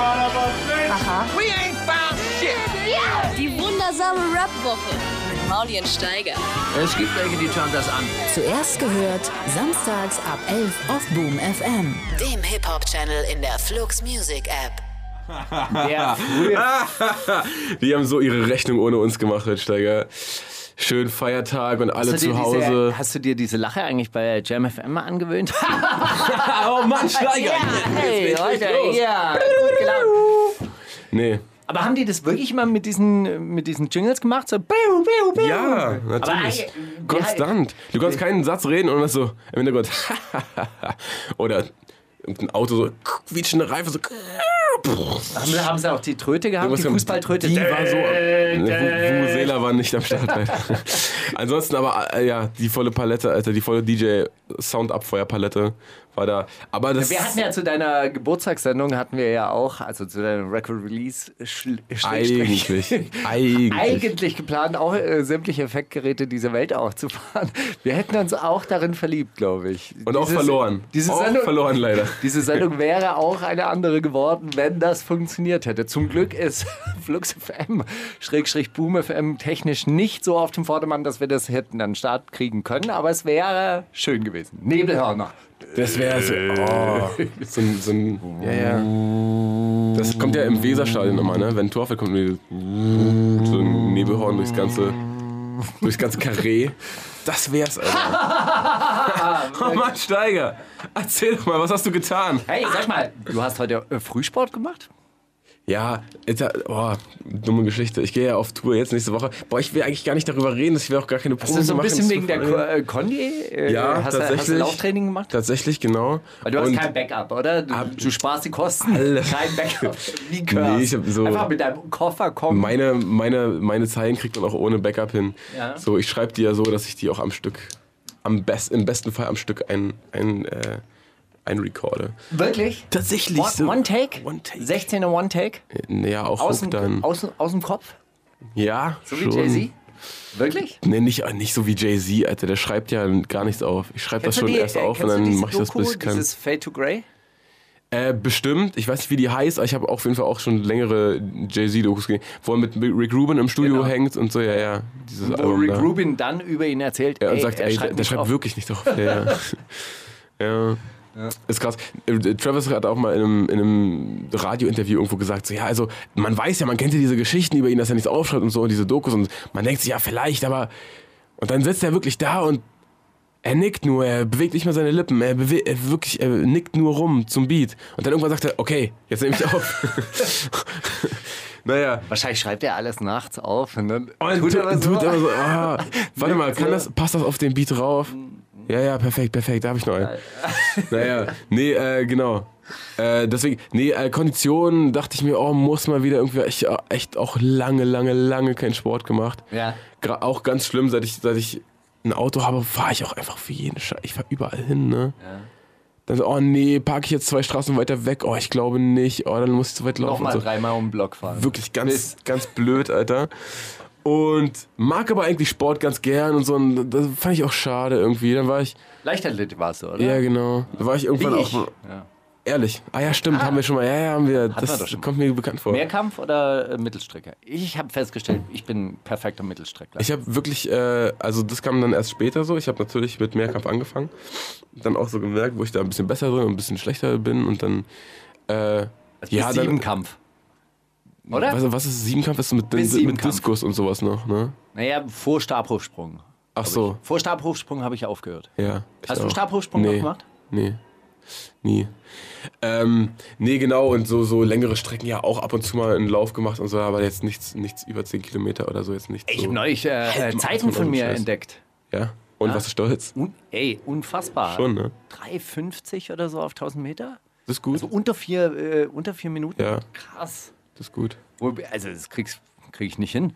Aha. We ain't found shit. Die wundersame Rap-Woche mit Mauli und Steiger. Es gibt welche, die schauen das an. Zuerst gehört, samstags ab 11 auf Boom FM. Dem Hip-Hop-Channel in der Flux Music App. Die haben so ihre Rechnung ohne uns gemacht, Herr Steiger. Schön Feiertag und alle zu Hause. diese, hast du dir diese Lache eigentlich bei Jam FM mal angewöhnt? oh Mann, Steiger! hey, Jetzt geht's Leute, ja, gelaunt. Nee. Aber haben die das wirklich immer mit diesen, mit diesen Jingles gemacht? So, biu, biu, biu. Ja, natürlich. Aber, Konstant. Du kannst keinen Satz reden und das so im Hintergrund. Oder irgendein Auto so quietschende Reife so. Haben, sie- haben sie auch die Tröte gehabt, die Fußballtröte? Die war so. Ne, Vuvuzela war nicht am Start. Ansonsten aber, äh, ja, die volle Palette, Alter, die volle DJ-Soundabfeuerpalette war da. Aber das. Wir hatten ja zu deiner Geburtstagssendung hatten wir ja auch, also zu deinem Record Release eigentlich. Eigentlich. eigentlich geplant, auch äh, sämtliche Effektgeräte dieser Welt aufzufahren. Wir hätten uns auch darin verliebt, glaube ich. Und auch Dieses- verloren. Diese auch Sendung, verloren leider. Diese Sendung wäre auch eine andere geworden, wenn das funktioniert hätte. Zum Glück ist Flux FM, Schrägstrich Boom FM technisch nicht so auf dem Vordermann, dass wir das hätten an den Start kriegen können, aber es wäre schön gewesen. Nebelhörner. Das wäre so, oh, so, ein, so ein. Ja, ja. Das kommt ja im Weserstadion immer, ne? Wenn ein Tor fällt, kommt so ein Nebelhorn durchs ganze, durchs ganze Karree. Das wär's, Alter. oh Mann, Steiger. Erzähl doch mal, was hast du getan? Hey, sag mal, du hast heute äh, Frühsport gemacht? Ja, oh, dumme Geschichte. Ich gehe ja auf Tour jetzt nächste Woche. Boah, ich will eigentlich gar nicht darüber reden. Ich will auch gar keine Proben Hast du so ein machen. bisschen wegen der Ko- äh, Condi? Äh, Ja, hast du, tatsächlich. Hast du Lauftraining gemacht? Tatsächlich, genau. Weil du hast Und- kein Backup, oder? Du, du sparst die Kosten. Alles. Kein Backup. Wie Nee, ich hab so- Einfach mit deinem Koffer kommen. Meine, meine, meine Zeilen kriegt man auch ohne Backup hin. Ja. So, ich schreibe die ja so, dass ich die auch am Stück, am best, im besten Fall am Stück ein, ein, äh, einrecorde. Wirklich? Tatsächlich. One, so. one Take? One Take. 16er One Take? Ja, auch Aus dem, dann. aus, aus dem Kopf? ja, So wie schon. Jay-Z? Wirklich? Nee, nicht, nicht so wie Jay-Z, Alter. Der schreibt ja gar nichts auf. Ich schreibe das schon die- erst äh, auf und dann mache ich das, bis ich kann. Dieses Fade to Grey? Äh, bestimmt. Ich weiß nicht, wie die heißt, aber ich habe auf jeden Fall auch schon längere Jay-Z-Dokus gesehen, wo er mit Rick Rubin im Studio Genau. hängt und so, ja, ja. Dieses Wo Album Rick da. Rubin dann über ihn erzählt, Ja, und ey, sagt, er ey, schreibt der, der schreibt auf. wirklich nicht drauf. Ja, ja. ja. Ist krass. Äh, Travis hat auch mal in einem, in einem Radiointerview irgendwo gesagt, so, ja, also man weiß ja, man kennt ja diese Geschichten über ihn, dass er nichts aufschreibt und so und diese Dokus und man denkt sich, ja, vielleicht, aber und dann sitzt er wirklich da und er nickt nur, er bewegt nicht mehr seine Lippen, er, bewe er wirklich, er nickt nur rum zum Beat und dann irgendwann sagt er, okay, jetzt nehme ich auf. naja, Wahrscheinlich schreibt er alles nachts auf und dann und tut er so. tut aber so ah, warte mal, kann so. das, passt das auf den Beat drauf? Ja, ja, perfekt, perfekt, da habe ich noch einen. naja, nee, äh, genau. Äh, deswegen, nee, äh, Konditionen dachte ich mir, oh, muss mal wieder irgendwie, ich äh, echt auch lange, lange, lange keinen Sport gemacht. Ja. Gra auch ganz schlimm, seit ich, seit ich ein Auto habe, fahre ich auch einfach für jeden Scheiß. Ich fahre überall hin, ne? Dann so, oh nee, parke ich jetzt zwei Straßen weiter weg? Oh, ich glaube nicht. Oh, dann muss ich zu weit laufen. Nochmal so. dreimal um den Block fahren. Wirklich ganz, ganz blöd, Alter. Und mag aber eigentlich Sport ganz gern und so. Und das fand ich auch schade irgendwie. Dann war ich, Leichtathletik warst du, oder? ja genau, da war ich irgendwann Wie auch ich. mal, Ja. ehrlich. Ah ja, stimmt, haben wir schon mal. Ja, ja, haben wir. wir Das doch schon kommt mir bekannt vor. Mehrkampf oder äh, Mittelstrecke? Ich habe festgestellt, ich bin perfekter Mittelstreckler. Ich habe wirklich, äh, also das kam dann erst später so. Ich habe natürlich mit Mehrkampf angefangen. Dann auch so gemerkt, wo ich da ein bisschen besser drin und ein bisschen schlechter bin. Und dann, äh, Also ja, Siebenkampf. Oder? Was, was ist Siebenkampf? Ist mit, Bis mit Siebenkampf. Diskus und sowas noch, ne? Naja, vor Stabhochsprung. Ach so, Vor Stabhochsprung habe ich aufgehört. ja. ich Hast du auch. Stabhochsprung noch nee. gemacht? Nee. Nie. Ähm, nee, genau, und so, so längere Strecken ja auch ab und zu mal einen Lauf gemacht und so, aber jetzt nichts, nichts über 10 Kilometer oder so, jetzt nicht Ich so. habe neulich äh, äh, Halbmarathon Zeiten von mir Scheiß. entdeckt. Ja? Und was ist stolz? Un ey, unfassbar. Schon, ne? 3,50 oder so auf 1000 Meter? Das ist gut. Also unter vier, äh, unter vier Minuten? Ja. Krass. Das ist gut. Wo- Also das kriegst krieg ich nicht hin.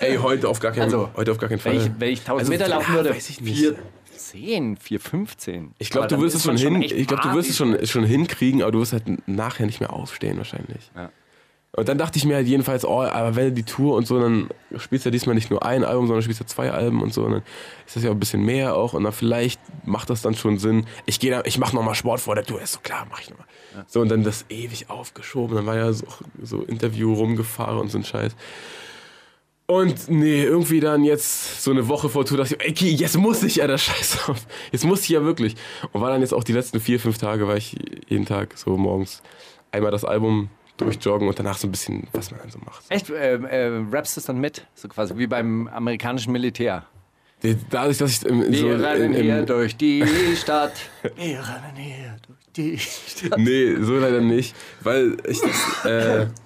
Ey, heute auf gar keinen, Also, heute auf gar keinen Fall. Wenn ich, wenn ich 1000 Also, Meter laufen ja, würde, weiß ich nicht. 4,10, 4,15. ich glaube, du wirst es schon hin, ich glaube, du wirst es schon, schon hinkriegen, aber du wirst halt nachher nicht mehr aufstehen wahrscheinlich. Ja. Und dann dachte ich mir halt jedenfalls, oh, aber wenn du die Tour und so, dann spielst du ja diesmal nicht nur ein Album, sondern spielst du zwei Alben und so. Und dann ist das ja auch ein bisschen mehr auch. Und dann vielleicht macht das dann schon Sinn. Ich gehe da, ich mache nochmal Sport vor der Tour. Ist so klar, mach ich nochmal. So, und dann das ewig aufgeschoben. Dann war ja so, so Interview rumgefahren und so ein Scheiß. Und nee, irgendwie dann jetzt so eine Woche vor Tour dachte ich, ey, jetzt muss ich ja das Scheiß auf. Jetzt muss ich ja wirklich. Und war dann jetzt auch die letzten vier, fünf Tage, war ich jeden Tag so morgens einmal das Album durchjoggen und danach so ein bisschen, was man dann so macht. Echt? Äh, äh, rappst du es dann mit? So quasi wie beim amerikanischen Militär. Dadurch, dass ich im, Wir so rennen im, hier durch die Stadt. Wir rennen hier durch die Stadt. Nee, so leider nicht, weil ich das äh,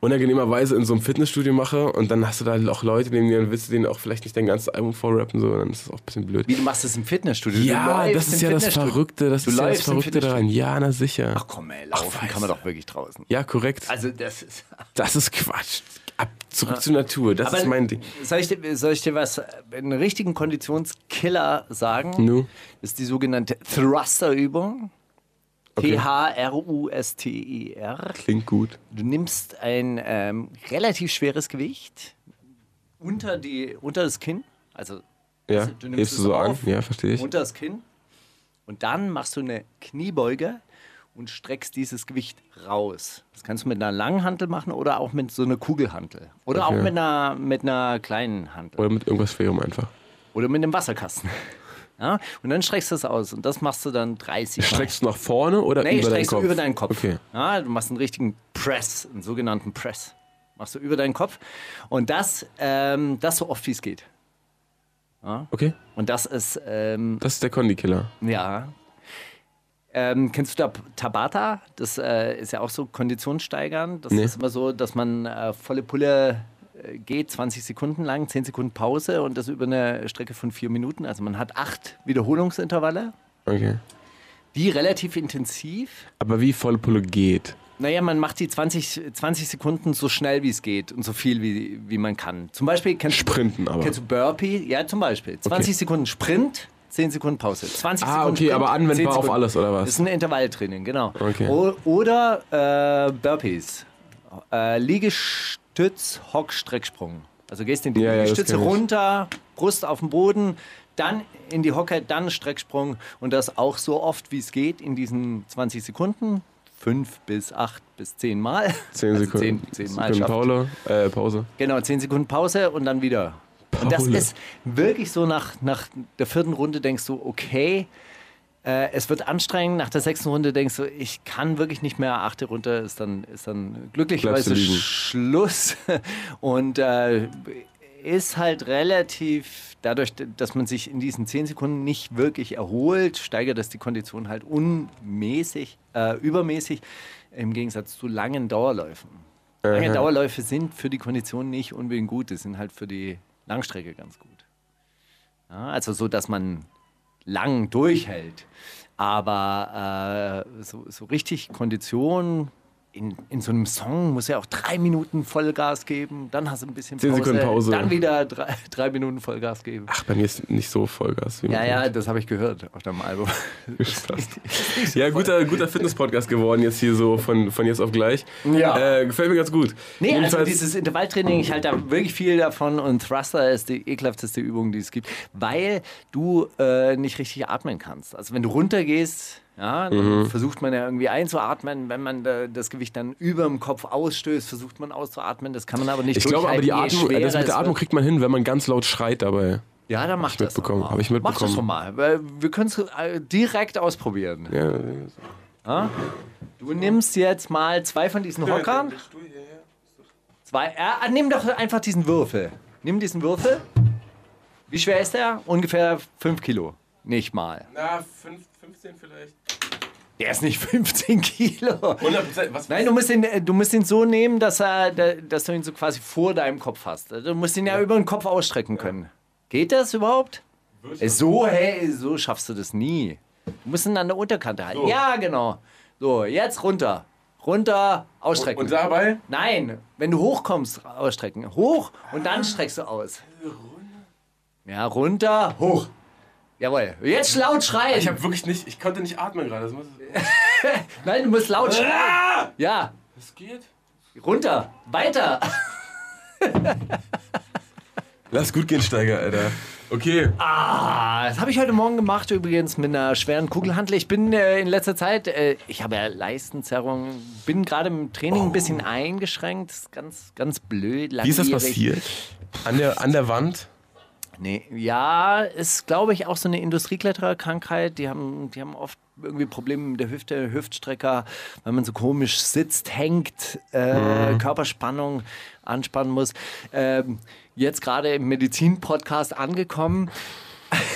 unangenehmerweise in so einem Fitnessstudio mache und dann hast du da auch Leute neben dir und willst du denen auch vielleicht nicht dein ganzes Album vorrappen, so, dann ist das auch ein bisschen blöd. Wie, du machst das im Fitnessstudio? Ja, das ist ja das. Verrückte, das Du ist ja das Verrückte daran. Ja, na sicher. Ach komm ey, laufen kann man doch wirklich draußen. Ja, korrekt. Also das ist... Das ist Quatsch. Ab, zurück zur Natur, das ist mein Ding. Soll ich, dir, soll ich dir was, einen richtigen Konditionskiller sagen? Nu? Das ist die sogenannte Thruster-Übung. Okay. T-H-R-U-S-T-E-R. Klingt gut. Du nimmst ein ähm, relativ schweres Gewicht unter, die, unter das Kinn. Also Ja, du nimmst hebst du so an? auf, Ja, verstehe ich. unter das Kinn. Und dann machst du eine Kniebeuge und streckst dieses Gewicht raus. Das kannst du mit einer langen Hantel machen oder auch mit so einer Kugelhantel. Oder Okay. auch mit einer, mit einer kleinen Hantel. Oder mit irgendwas Schwerem einfach. Oder mit einem Wasserkasten. Ja? Und dann streckst du es aus. Und das machst du dann 30 Mal. Streckst du nach vorne oder Nee, über deinen streckst Kopf? du über deinen Kopf. Okay. Ja, du machst einen richtigen Press, einen sogenannten Press. Machst du über deinen Kopf. Und das, ähm, das so oft wie es geht. Okay, Und das ist, ähm, das ist der Kondi-Killer. ja. Ähm, kennst du da Tabata? Das äh, ist ja auch so Konditionssteigern. Das Nee. ist immer so, dass man äh, volle Pulle geht, 20 Sekunden lang, 10 Sekunden Pause und das über eine Strecke von vier Minuten. Also man hat acht Wiederholungsintervalle, Okay. die relativ intensiv Aber wie volle Pulle geht? Naja, man macht die 20, 20 Sekunden so schnell wie es geht und so viel wie, wie man kann. Zum Beispiel kennst, Sprinten aber. kennst du Burpee? Ja, zum Beispiel. 20 Sekunden Sprint, 10 Sekunden Pause. 20 Ah, Sekunden okay, Sprint, aber 10 anwendbar auf alles, oder was? Das ist ein Intervalltraining, genau. Okay. O oder äh, Burpees. Äh, Liegestütz, Hock, Strecksprung. Also gehst in die Ja, ja, Liegestütze ich. runter, Brust auf den Boden, dann in die Hocke, dann Strecksprung und das auch so oft wie es geht in diesen 20 Sekunden. Fünf bis acht bis zehn Mal. 10 Also Sekunden. Zehn, zehn Mal Sekunden. Paula, äh, Pause. Genau, zehn Sekunden Pause und dann wieder. Und das Paula. ist wirklich so, nach, nach der vierten Runde denkst du, okay, äh, es wird anstrengend. Nach der sechsten Runde denkst du, ich kann wirklich nicht mehr. Achte Runde ist dann, ist dann glücklicherweise. Schluss. Und äh, ist halt relativ, dadurch, dass man sich in diesen zehn Sekunden nicht wirklich erholt, steigert das die Kondition halt unmäßig, äh, übermäßig, im Gegensatz zu langen Dauerläufen. Lange Aha. Dauerläufe sind für die Kondition nicht unbedingt gut, die sind halt für die Langstrecke ganz gut. Ja, also so, dass man lang durchhält. Aber äh, so, so richtig Kondition in, in so einem Song muss ja auch drei Minuten Vollgas geben, dann hast du ein bisschen Pause, Sekunden Pause. dann wieder drei, drei Minuten Vollgas geben. Ach, bei mir ist nicht so Vollgas. Wie Ja, ja, das habe ich gehört auf deinem Album. Ja, guter, guter Fitness-Podcast geworden jetzt hier so von, von jetzt auf gleich. Ja. Äh, gefällt mir ganz gut. Nee, also Jedenfalls- dieses Intervalltraining, ich halte da wirklich viel davon und Thruster ist die ekelhafteste Übung, die es gibt, weil du äh, nicht richtig atmen kannst. Also wenn du runtergehst, ja, dann Mhm. versucht man ja irgendwie einzuatmen. Wenn man äh, das Gewicht dann über dem Kopf ausstößt, versucht man auszuatmen. Das kann man aber nicht Ich glaube aber, die Atmung, das mit der Atmung kriegt man hin, wenn man ganz laut schreit dabei. Ja, dann mach ich das. doch mitbekommen, mal. hab ich Mach das mitbekommen. doch mal. weil Wir können es äh, direkt ausprobieren. Ja, Du nimmst jetzt mal zwei von diesen Hockern. Zwei. Ja, nimm doch einfach diesen Würfel. Nimm diesen Würfel. Wie schwer ist der? Ungefähr 5 Kilo. Nicht mal. Na, 15 vielleicht. Der ist nicht 15 Kilo. 100 was Nein, du musst, ihn, äh, du musst ihn so nehmen, dass, er, da- dass du ihn so quasi vor deinem Kopf hast. Also Du musst ihn ja, über den Kopf ausstrecken können. Geht das überhaupt? Äh, So, hey, so schaffst du das nie. Du musst ihn an der Unterkante halten. Ja, genau. So, jetzt runter. Runter, ausstrecken. Und dabei? Nein, wenn du hochkommst, ausstrecken. Hoch und dann streckst du aus. Ja, runter, hoch. Jawohl. Jetzt laut schreien. Ich habe wirklich nicht, ich konnte nicht atmen gerade. Das, muss, Nein, du musst laut schreien. Ja. das geht? Runter, weiter. Lass gut gehen, Steiger, Alter. Okay. Ah, das habe ich heute Morgen gemacht, übrigens mit einer schweren Kugelhantel. Ich bin äh, in letzter Zeit, äh, ich habe ja Leistenzerrung, bin gerade im Training ein bisschen eingeschränkt. Das ist ganz, ganz blöd. Wie ist das langwierig. passiert? An der, an der Wand? Nee, ja, ist, glaube ich, auch so eine Industrieklettererkrankheit. Die haben, die haben oft irgendwie Probleme mit der Hüfte, Hüftstrecker, weil man so komisch sitzt, hängt, äh, Körperspannung anspannen muss. Ähm, jetzt gerade im Medizin-Podcast angekommen.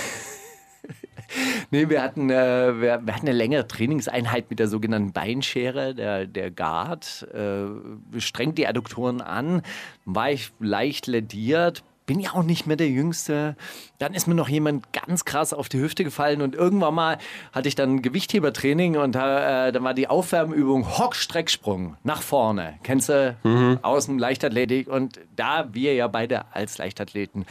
Nee, wir hatten, äh, wir, wir hatten eine längere Trainingseinheit mit der sogenannten Beinschere, der, der Guard. Äh, strengt die Adduktoren an, war ich leicht lediert, bin ja auch nicht mehr der Jüngste. Dann ist mir noch jemand ganz krass auf die Hüfte gefallen und irgendwann mal hatte ich dann Gewichthebertraining und da, äh, dann war die Aufwärmübung Hock-Strecksprung nach vorne. Kennst du aus dem Leichtathletik? Und da wir ja beide als Leichtathleten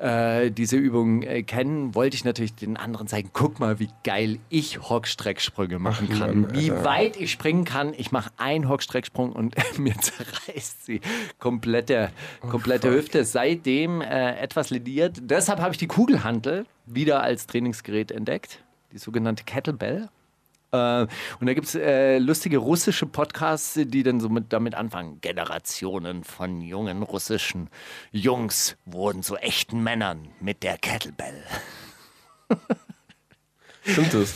äh, diese Übung äh, kennen, wollte ich natürlich den anderen zeigen, guck mal, wie geil ich Hockstrecksprünge machen kann. wie weit ich springen kann. Ich mache einen Hockstrecksprung und mir zerreißt sie komplette, komplette Hüfte. Seitdem äh, etwas lediert. Deshalb habe ich die Kugelhantel wieder als Trainingsgerät entdeckt. Die sogenannte Kettlebell. Äh, und da gibt es äh, lustige russische Podcasts, die dann so mit, damit anfangen. Generationen von jungen russischen Jungs wurden zu echten Männern mit der Kettlebell. Stimmt das?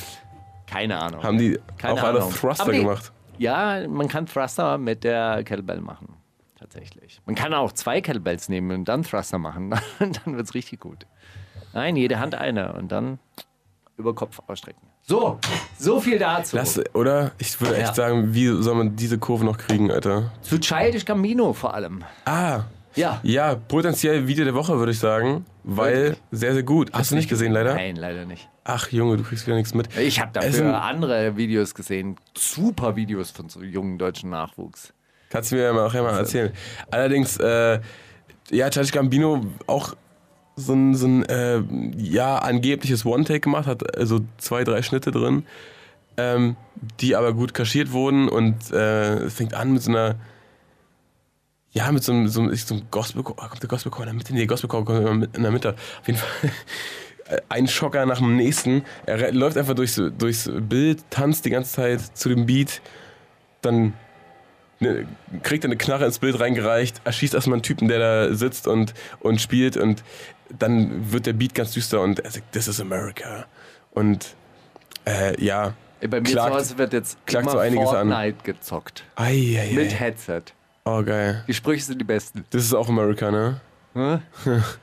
Keine Ahnung. Haben die Keine auch alle Ahnung. Thruster Aber die- gemacht? Ja, man kann Thruster mit der Kettlebell machen. Tatsächlich. Man kann auch zwei Kettlebells nehmen und dann Thruster machen. dann wird es richtig gut. Nein, jede Hand eine und dann über Kopf ausstrecken. So, so viel dazu. Lass, oder? Ich würde echt Ja. sagen, wie soll man diese Kurve noch kriegen, Alter? Zu Childish Gambino vor allem. Ah, Ja. ja, potenziell Video der Woche, würde ich sagen. Weil sehr, sehr gut. Hast du nicht gesehen, leider? Nein, leider nicht. Ach, Junge, du kriegst wieder nichts mit. Ich habe dafür sind- andere Videos gesehen. Super Videos von so jungen deutschen Nachwuchs. Kannst du mir mal nachher mal erzählen. Allerdings, äh, ja, Childish Gambino auch so ein, so ein äh, ja, angebliches One-Take gemacht, hat also zwei, drei Schnitte drin, ähm, die aber gut kaschiert wurden und äh, fängt an mit so einer, ja, mit so einem, so einem, so einem Gospel, oh, kommt der Gospelchor in der Mitte? Nee, Gospelchor kommt in der Mitte. Auf jeden Fall ein Schocker nach dem nächsten. Er läuft einfach durchs, durchs Bild, tanzt die ganze Zeit zu dem Beat, dann ne, kriegt er eine Knarre ins Bild reingereicht, erschießt erstmal einen Typen, der da sitzt und, und spielt und dann wird der Beat ganz düster und er sagt, this is America. Und äh, ja, Bei mir Klagt- zu Hause wird jetzt klagt so einiges an. Fortnite gezockt. ei, ei, Mit ei. Headset. Oh, geil. Die Sprüche sind die besten. Das ist auch America, ne?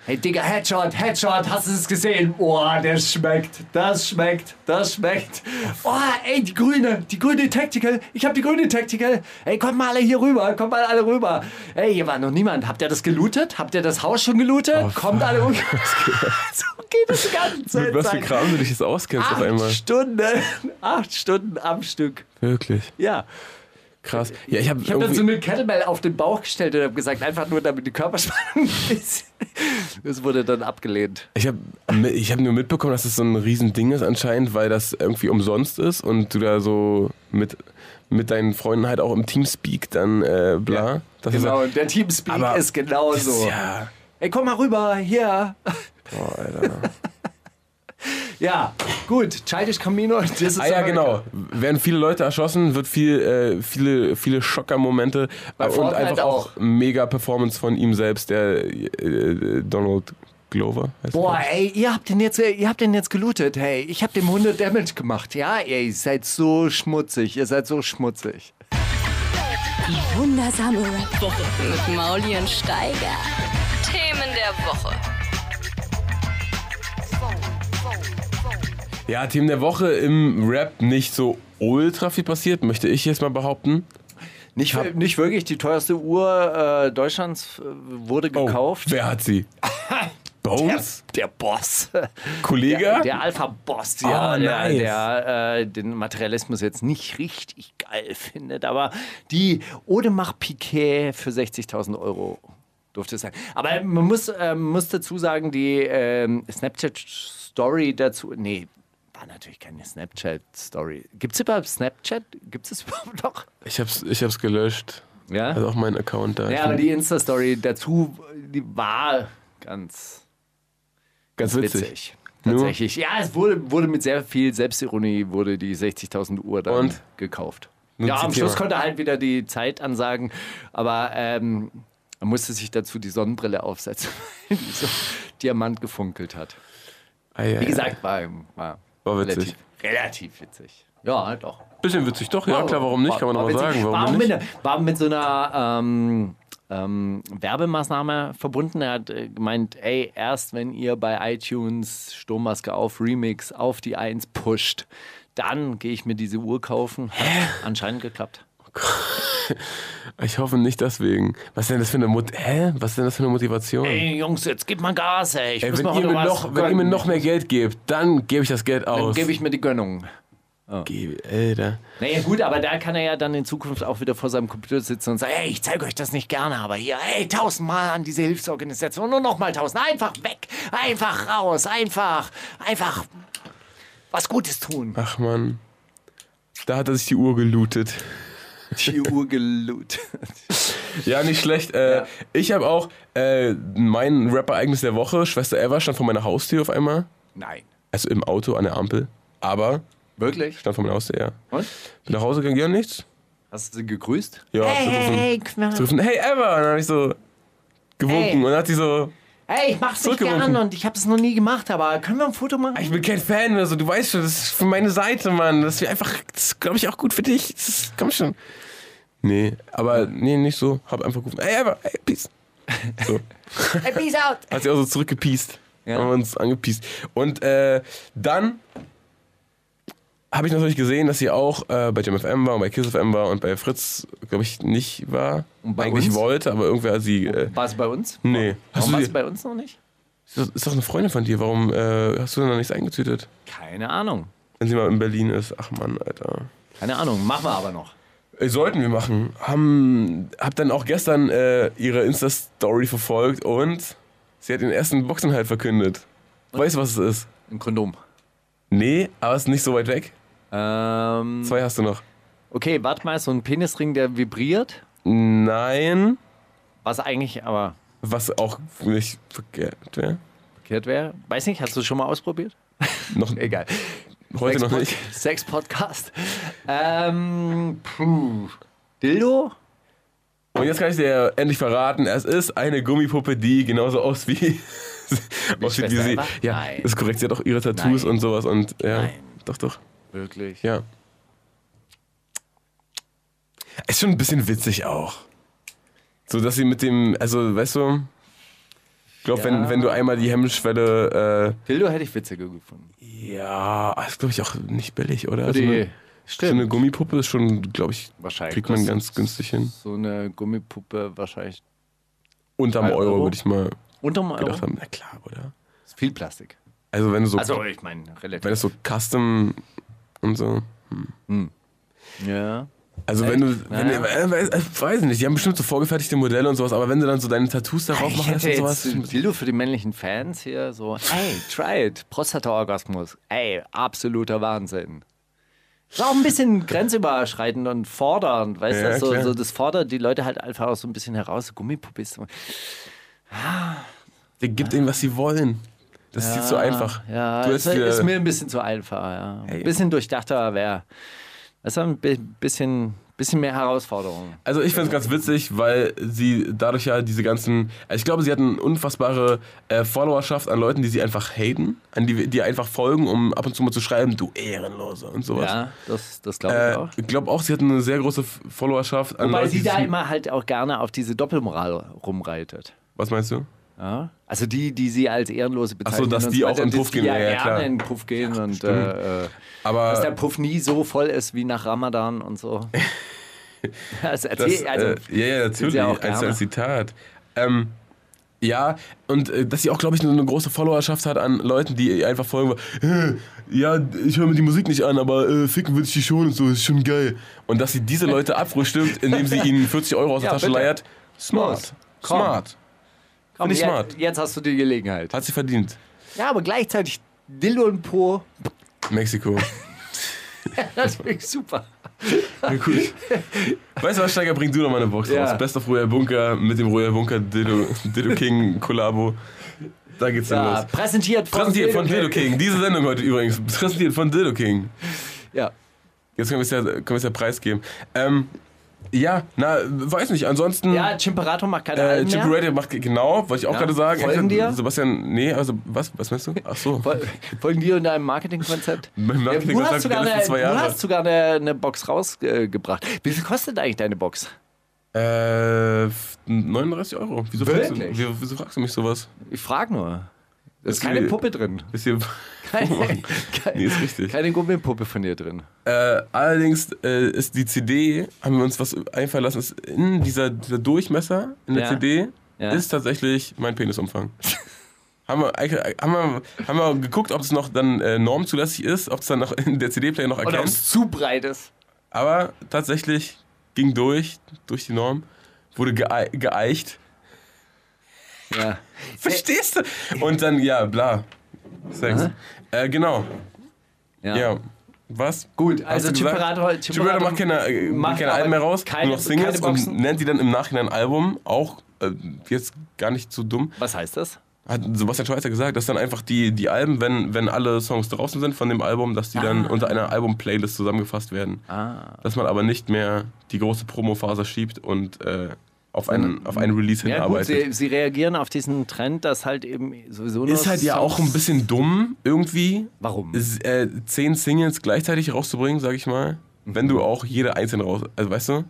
Hey Digga, Headshot, Headshot, hast du es gesehen? Oh, das schmeckt, das schmeckt, das schmeckt. Oh, ey, die grüne, die grüne Tactical. Ich hab die grüne Tactical. Ey, kommt mal alle hier rüber, kommt mal alle rüber. Ey, hier war noch niemand. Habt ihr das gelootet? Habt ihr das Haus schon gelootet? kommt alle rüber. so geht die ganze Zeit. Mit was für. Kram du dich jetzt auskennst auf Acht einmal. Stunden, acht Stunden am Stück. Wirklich. Ja. Krass. Ja, ich habe habe dann so eine Kettlebell auf den Bauch gestellt und habe gesagt, einfach nur damit die Körperspannung ist. Das wurde dann abgelehnt. Ich habe ich hab nur mitbekommen, dass das so ein Riesending ist anscheinend, weil das irgendwie umsonst ist und du da so mit, mit deinen Freunden halt auch im Teamspeak dann äh, bla. Das ist- Genau, und der Teamspeak ist genauso. ist ja, Ey, komm mal rüber, hier. boah, Alter. Ja, gut, Childish Camino. Das ist Ah ja, genau. Werden viele Leute erschossen, wird viel, äh, viele, viele Schocker-Momente äh, und einfach auch, auch. mega Performance von ihm selbst, der äh, Donald Glover heißt Boah, ey, ihr habt den jetzt, ihr habt den jetzt gelootet. Hey, ich hab dem 100 Damage gemacht. Ja, ey, ihr seid so schmutzig. Ihr seid so schmutzig. Die wundersame Rap-Woche. Mit Mauli und Steiger. Themen der Woche. Ja, Themen der Woche im Rap nicht so ultra viel passiert, möchte ich jetzt mal behaupten. Nicht, hab- nicht wirklich, die teuerste Uhr äh, Deutschlands äh, wurde Oh, gekauft. wer hat sie? Bones? Der Boss. Kollege? Der, der Alpha-Boss, ja, Oh, der, nice. der äh, den Materialismus jetzt nicht richtig geil findet, aber die Odemach Piquet für 60.000 Euro durfte es sein. Aber man muss, äh, muss dazu sagen, die ähm, Snapchat-Story dazu, nee, war natürlich keine Snapchat-Story. Gibt es überhaupt Snapchat? Gibt es überhaupt noch? Ich hab's, ich hab's gelöscht. Ja? Also auch mein Account da. Ja, aber die Insta-Story dazu, die war ganz ganz witzig. witzig. Tatsächlich. Ja, es wurde, wurde mit sehr viel Selbstironie wurde die 60.000 Uhr dann Und? gekauft. Nun ja, am Schluss konnte er halt wieder die Zeit ansagen, aber ähm, er musste sich dazu die Sonnenbrille aufsetzen, weil die so Diamant gefunkelt hat. Ah, Wie gesagt, war, war, War witzig. Relativ, relativ witzig. Ja, doch. Bisschen witzig, doch, ja, klar, warum nicht? Kann man War nochmal sagen. war, Warum mit, nicht? einer- war mit so einer ähm, ähm, Werbemaßnahme verbunden. Er hat äh, gemeint, ey, erst wenn ihr bei iTunes Sturmmaske auf Remix auf die 1 pusht, dann gehe ich mir diese Uhr kaufen. Hat anscheinend geklappt. Ich hoffe nicht deswegen. Was ist denn das für eine Mot Hä? Was ist denn das für eine Motivation? Ey, Jungs, jetzt gib mal Gas, ey. Ich Ey, muss wenn, ihr mir noch, wenn ihr mir noch mehr Geld gebt, dann gebe ich das Geld Dann aus. gebe ich mir die Gönnung. Gebe, Alter. Naja gut, aber da kann er ja dann in Zukunft auch wieder vor seinem Computer sitzen und sagen, hey, ich zeige euch das nicht gerne, aber hier, hey, tausendmal an diese Hilfsorganisation, nur noch mal tausend, einfach weg, einfach raus, einfach, einfach was Gutes tun. Ach man. Da hat er sich die Uhr gelootet. Die Uhr gelootet. Ja, nicht schlecht. Äh, Ja. Ich habe auch äh, mein Rapper-Ereignis der Woche. Schwester Eva stand vor meiner Haustür auf einmal. Nein. Also im Auto an der Ampel. Aber Wirklich? stand vor meiner Haustür, ja. Und? Bin nach Hause gegangen, ja, nichts. Hast du sie gegrüßt? Ja, Hey, gerufen, Knall. gerufen, hey Eva! Und dann habe ich so gewunken. Hey. Und dann hat sie so, Hey, ich mach's nicht gern und ich habe es noch nie gemacht, aber können wir ein Foto machen? ich bin kein Fan oder so. Du weißt schon, das ist für meine Seite, Mann. Das wäre einfach, das glaube ich, auch gut für dich. Das ist, komm schon. Nee, aber nee, nicht so. Hab einfach gerufen, hey Eva, hey, peace. So. Hey, peace out. Hat sie auch so zurückgepiest. Ja. Haben wir uns angepiest. Und äh, dann habe ich natürlich gesehen, dass sie auch äh, bei JamFM war und bei KissFM war und bei Fritz, glaube ich, nicht war. Und bei Eigentlich uns? wollte, aber irgendwer hat sie. Äh, War sie bei uns? nee. Warum war sie bei uns noch nicht? ist doch- ist doch eine Freundin von dir. Warum äh, hast du denn noch nichts eingetütet? Keine Ahnung. Wenn sie mal in Berlin ist. Ach Mann, Alter. Keine Ahnung, machen wir aber noch. Äh, Sollten wir machen. Haben, hab dann auch gestern äh, ihre Insta-Story verfolgt und sie hat den ersten Boxenhalt verkündet. Weißt du, was es ist? Ein Kondom. Nee, aber es ist nicht so weit weg. Ähm, Zwei hast du noch. okay, warte mal, so ein Penisring, der vibriert. Nein, Was eigentlich aber was auch nicht verkehrt wäre. verkehrt wäre. Weiß nicht, hast du schon mal ausprobiert? Noch Egal. heute noch Sex-Pod- nicht. Sex-Podcast. Ähm, puh. Dildo? Und jetzt kann ich dir endlich verraten, es ist eine Gummipuppe, die genauso aussieht wie, aussieht wie sie. Ja, Nein. ist korrekt. Sie hat auch ihre Tattoos Nein. und sowas und ja, Nein. doch, doch. Wirklich? Ja. Ist schon ein bisschen witzig auch. So, dass sie mit dem, also, weißt du, ich glaube, Ja. wenn, wenn du einmal die Hemmschwelle, Dildo hätte ich witziger gefunden. äh, ja, ist glaube ich auch nicht billig, oder? Für so, eine, so Stimmt. eine Gummipuppe ist schon, glaube ich, Wahrscheinlich. kriegt man ganz günstig hin. So eine Gummipuppe wahrscheinlich Unterm Euro, Euro? würde ich mal unterm Euro. gedacht haben. Na klar, oder? Ist viel Plastik. Also, wenn du so, Also ich meine, relativ. wenn es so Custom und so. ja. Also wenn du, Echt? wenn du Ja. äh, äh, weiß nicht, die haben bestimmt so vorgefertigte Modelle und sowas, aber wenn du dann so deine Tattoos darauf Ich machen lässt hätte und jetzt sowas. ein Dildo für die männlichen Fans hier so, ey, try it, Prostata-Orgasmus, ey, absoluter Wahnsinn. Ist auch ein bisschen grenzüberschreitend und fordernd, weißt Ja, du? So, so, das fordert die Leute halt einfach auch so ein bisschen heraus. Gummipuppe ist so, Der gibt ihnen, was sie wollen. Das ist jetzt so einfach. Ja, Du ist, hast, ist mir ein bisschen zu einfach. Ja. Ein bisschen durchdachter wäre. Das ist ein bi- bisschen, bisschen mehr Herausforderung. Also ich finde es ganz witzig, weil sie dadurch ja diese ganzen, also ich glaube, sie hat eine unfassbare äh, Followerschaft an Leuten, die sie einfach haten, an die die einfach folgen, um ab und zu mal zu schreiben, du Ehrenlose und sowas. Ja, das, das glaube ich Äh, auch. ich glaube auch, sie hat eine sehr große Followerschaft an Wobei Leuten, sie die da immer halt auch gerne auf diese Doppelmoral rumreitet. Was meinst du? Ja? Also die, die sie als Ehrenlose bezeichnen. dass und die auch in den dass Puff gehen, Ja, ja, ja, gerne in den Puff gehen und äh, äh, Aber dass der Puff nie so voll ist wie nach Ramadan und so. Das, erzähl, also, äh, ja, ja, natürlich, ja auch als ein Zitat. Ähm, ja, und äh, dass sie auch, glaube ich, eine, eine große Followerschaft hat an Leuten, die einfach folgen, äh, ja, ich höre mir die Musik nicht an, aber äh, ficken würde ich die schon und so, ist schon geil. Und dass sie diese Leute abfrühstückt, indem sie ihnen 40 Euro aus der Ja, Tasche bitte. leiert, smart. Komm. Smart. Komm, Finde ich jetzt, smart. jetzt hast du die Gelegenheit. Hat sie verdient. Ja, aber gleichzeitig Dildo und Po. Mexiko. das finde ich super. Ja, gut. Weißt du was, Steiger, bring du noch mal eine Box Ja. raus. Best of Royal Bunker mit dem Royal Bunker Dildo, Dildo King Kollabo. Da geht's dann Ja, los. präsentiert von, Präsentiert von Dildo Dildo King. Diese Sendung heute übrigens. Präsentiert von Dildo King. Ja. Jetzt können wir es ja, können wir es ja preisgeben. Ähm, ja, na, weiß nicht. Ansonsten. ja, Chimperator macht keine Äh, mehr. Radio macht genau, wollte ich auch Ja. gerade sagen. Folgen dir? Sebastian, nee, also was, was meinst du? Ach so. Fol- Folgen dir und deinem Marketingkonzept? Mein Ja, du Marketingkonzept hast sogar, der letzten eine, zwei du Jahre. hast sogar eine, eine Box rausgebracht. Wie viel kostet eigentlich deine Box? Äh, 39 Euro. Wieso fragst, du, wieso, wieso fragst du mich sowas? Ich frage nur. Da ist Ist keine die- Puppe drin. Ist hier, Keine, nee, ist richtig. keine Gummipuppe von dir drin. Äh, allerdings äh, ist die CD, haben wir uns was einfallen lassen, ist in dieser, dieser Durchmesser in der Ja. CD Ja. ist tatsächlich mein Penisumfang. haben, wir, eigentlich- haben, wir, haben wir geguckt, ob es noch dann äh, normzulässig ist, ob es dann noch in der CD-Player noch Oder ob erkennt. es zu breit ist. Aber tatsächlich ging durch, durch die Norm, wurde geei geeicht. Ja. Verstehst du? Und dann, ja, bla. Sex. Äh, genau. Ja. Ja. Was? Gut, also Chimperator macht keine, äh, macht keine Alben mehr raus, keine- nur noch Singles und nennt die dann im Nachhinein Album. Auch äh, jetzt gar nicht zu dumm. Was heißt das? Hat Sebastian Schweizer gesagt, dass dann einfach die, die Alben, wenn, wenn alle Songs draußen sind von dem Album, dass die dann unter einer Album-Playlist zusammengefasst werden. Ah. Dass man aber nicht mehr die große Promo-Phase schiebt und äh, auf, einen, auf einen Release Ja, gut, sie, sie reagieren auf diesen Trend, dass halt eben sowieso nur Ist halt ja auch ein bisschen dumm irgendwie. Warum? Äh, zehn Singles gleichzeitig rauszubringen, sag ich mal. Wenn du auch jede einzelne raus, also weißt du,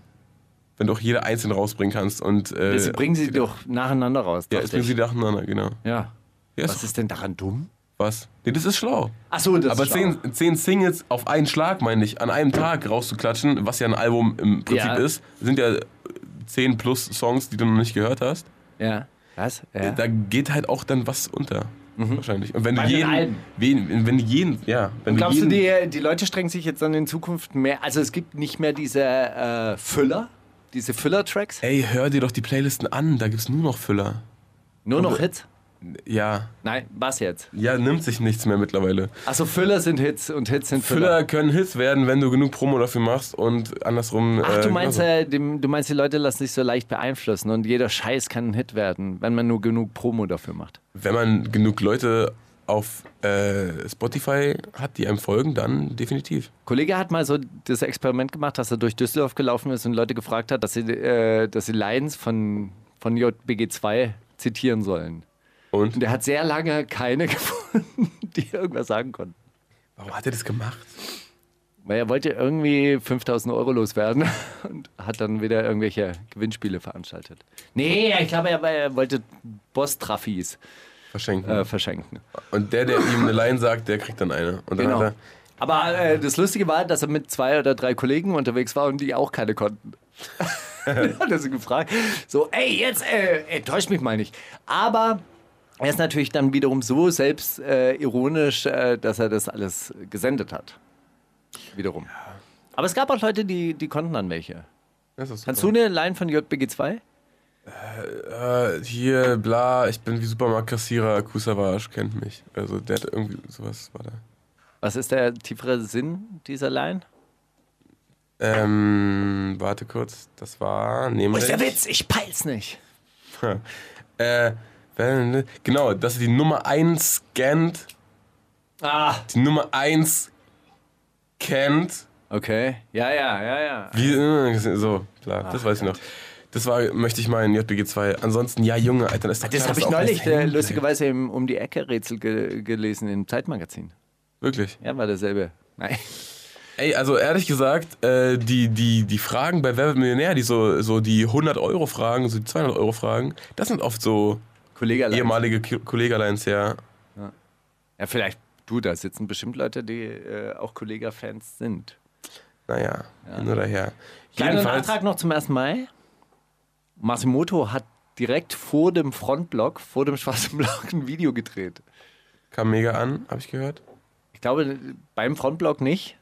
wenn du auch jede einzelne rausbringen kannst und äh, Sie bringen sie doch nacheinander raus. ja, jetzt bringen sie nacheinander, genau. ja. Ja, Was ist ist denn daran dumm? was? Nee, das ist schlau. Achso, das Aber ist schlau. zehn, zehn Singles auf einen Schlag, meine ich, an einem Tag rauszuklatschen, was ja ein Album im Prinzip Ja. ist, sind ja äh, zehn plus Songs, die du noch nicht gehört hast. Ja. Was? Ja. Da geht halt auch dann was unter. Wahrscheinlich. Und wenn du Bei jeden, Alben. wen, wenn du jeden, ja, wenn Glaubst du, die, die Leute strengen sich jetzt dann in Zukunft mehr? Also es gibt nicht mehr diese äh, Füller, diese Füller-Tracks? Ey, hör dir doch die Playlisten an, da gibt's nur noch Füller. Nur noch Hits? Ja, Nein, was jetzt? ja, nimmt sich nichts mehr mittlerweile. Achso, Füller sind Hits und Hits sind Füller. Füller können Hits werden, wenn du genug Promo dafür machst und andersrum. Ach, äh, du meinst, genauso. äh, dem, du meinst, die Leute lassen sich so leicht beeinflussen und jeder Scheiß kann ein Hit werden, wenn man nur genug Promo dafür macht. Wenn man genug Leute auf äh, Spotify hat, die einem folgen, dann definitiv. Kollege hat mal so das Experiment gemacht, dass er durch Düsseldorf gelaufen ist und Leute gefragt hat, dass sie, äh, dass sie Lines von, von JBG2 zitieren sollen. Und Und der hat sehr lange keine gefunden, die irgendwas sagen konnten. warum hat er das gemacht? Weil er wollte irgendwie 5000 Euro loswerden und hat dann wieder irgendwelche Gewinnspiele veranstaltet. Nee, ich glaube, er, er wollte Boss-Traffis Verschenken. äh, verschenken. Und der, der ihm eine Line sagt, der kriegt dann eine. Und dann Genau. hat Aber äh, das Lustige war, dass er mit zwei oder drei Kollegen unterwegs war und die auch keine konnten. Dann hat er sie gefragt, so, ey, jetzt äh, enttäuscht mich mal nicht. Aber er ist natürlich dann wiederum so selbst äh, äh, dass er das alles gesendet hat. Wiederum. Aber es gab auch Leute, die, die konnten dann welche. Kannst du eine Line von JBG2? Äh, hier, bla, ich bin wie Supermarktkassierer, Kusavage kennt mich. Also der hat irgendwie sowas, war da. Was ist der tiefere Sinn dieser Line? Ähm, warte kurz, das war Wo nämlich... ist der Witz? Ich peil's nicht. Äh, genau, dass er die Nummer 1 scannt, Ah, die Nummer 1 kennt. okay. Ja, ja, ja, ja. Wie, äh, so, klar, das weiß ich noch. Das war, möchte ich meinen, JBG 2. Ansonsten, ja, Junge, Alter, das ist doch Das habe ich neulich äh, lustigerweise im Um die Ecke Rätsel ge gelesen im Zeitmagazin. Wirklich. Ja, war derselbe. Nein. Ey, also ehrlich gesagt, äh, die, die, die Fragen bei Wer wird Millionär, die so, so die 100-Euro-Fragen, so die 200-Euro-Fragen, das sind oft so Kollege allein. ehemalige Ki- Kollegerlines, ja. Ja, vielleicht, du, da sitzen bestimmt Leute, die äh, auch Kollega-Fans sind. Naja, hin oder her. Kleiner Nachtrag noch zum 1. Mai. Masimoto hat direkt vor dem Frontblock, vor dem schwarzen Block, ein Video gedreht. kam mega an, habe ich gehört. Ich glaube, beim Frontblock nicht.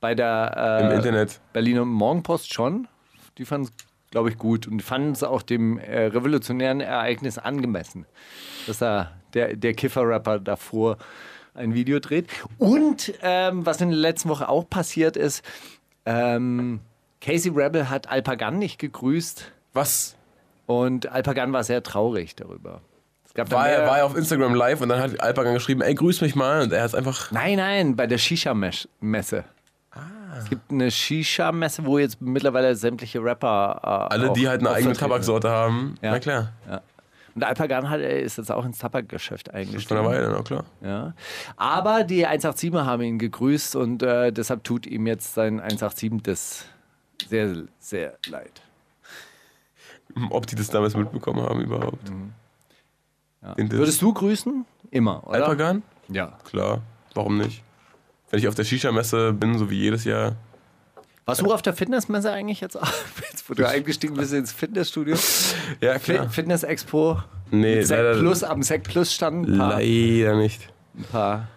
Bei der Im äh, Internet. Berliner Morgenpost schon. Die fanden es, glaube ich, gut und fanden es auch dem äh, revolutionären Ereignis angemessen, dass da der, der Kiffer-Rapper davor ein Video dreht. Und ähm, was in der letzten Woche auch passiert ist, ähm, Casey Rebel hat Alpagan nicht gegrüßt Was? und Alpagan war sehr traurig darüber. War er, war er auf Instagram live und dann hat Alpagan geschrieben, ey, grüß mich mal. Und er hat einfach. Nein, nein, bei der Shisha-Messe. Ah. Es gibt eine Shisha-Messe, wo jetzt mittlerweile sämtliche Rapper. Äh, Alle, die halt eine eigene. Tabaksorte haben. Ja. Na klar. Ja. Und Alpagan hat, äh, ist jetzt auch ins Tabakgeschäft Schon eine eingestiegen. Weile, na klar. Ja. Aber die 187 haben ihn gegrüßt und äh, deshalb tut ihm jetzt sein 187 das sehr, sehr leid. Ob die das damals mitbekommen haben überhaupt. Den Diss. Würdest du grüßen? Immer, oder? Alpagan? Ja. Klar. Warum nicht? Wenn ich auf der Shisha-Messe bin, so wie jedes Jahr. Warst du auf der Fitnessmesse eigentlich jetzt auch? Jetzt, wo du eingestiegen bist ins Fitnessstudio? Ja, klar. Fitness-Expo? Nee, Mit Sekt leider, Plus, am Sekt Plus standen ein paar, leider nicht. ein paar,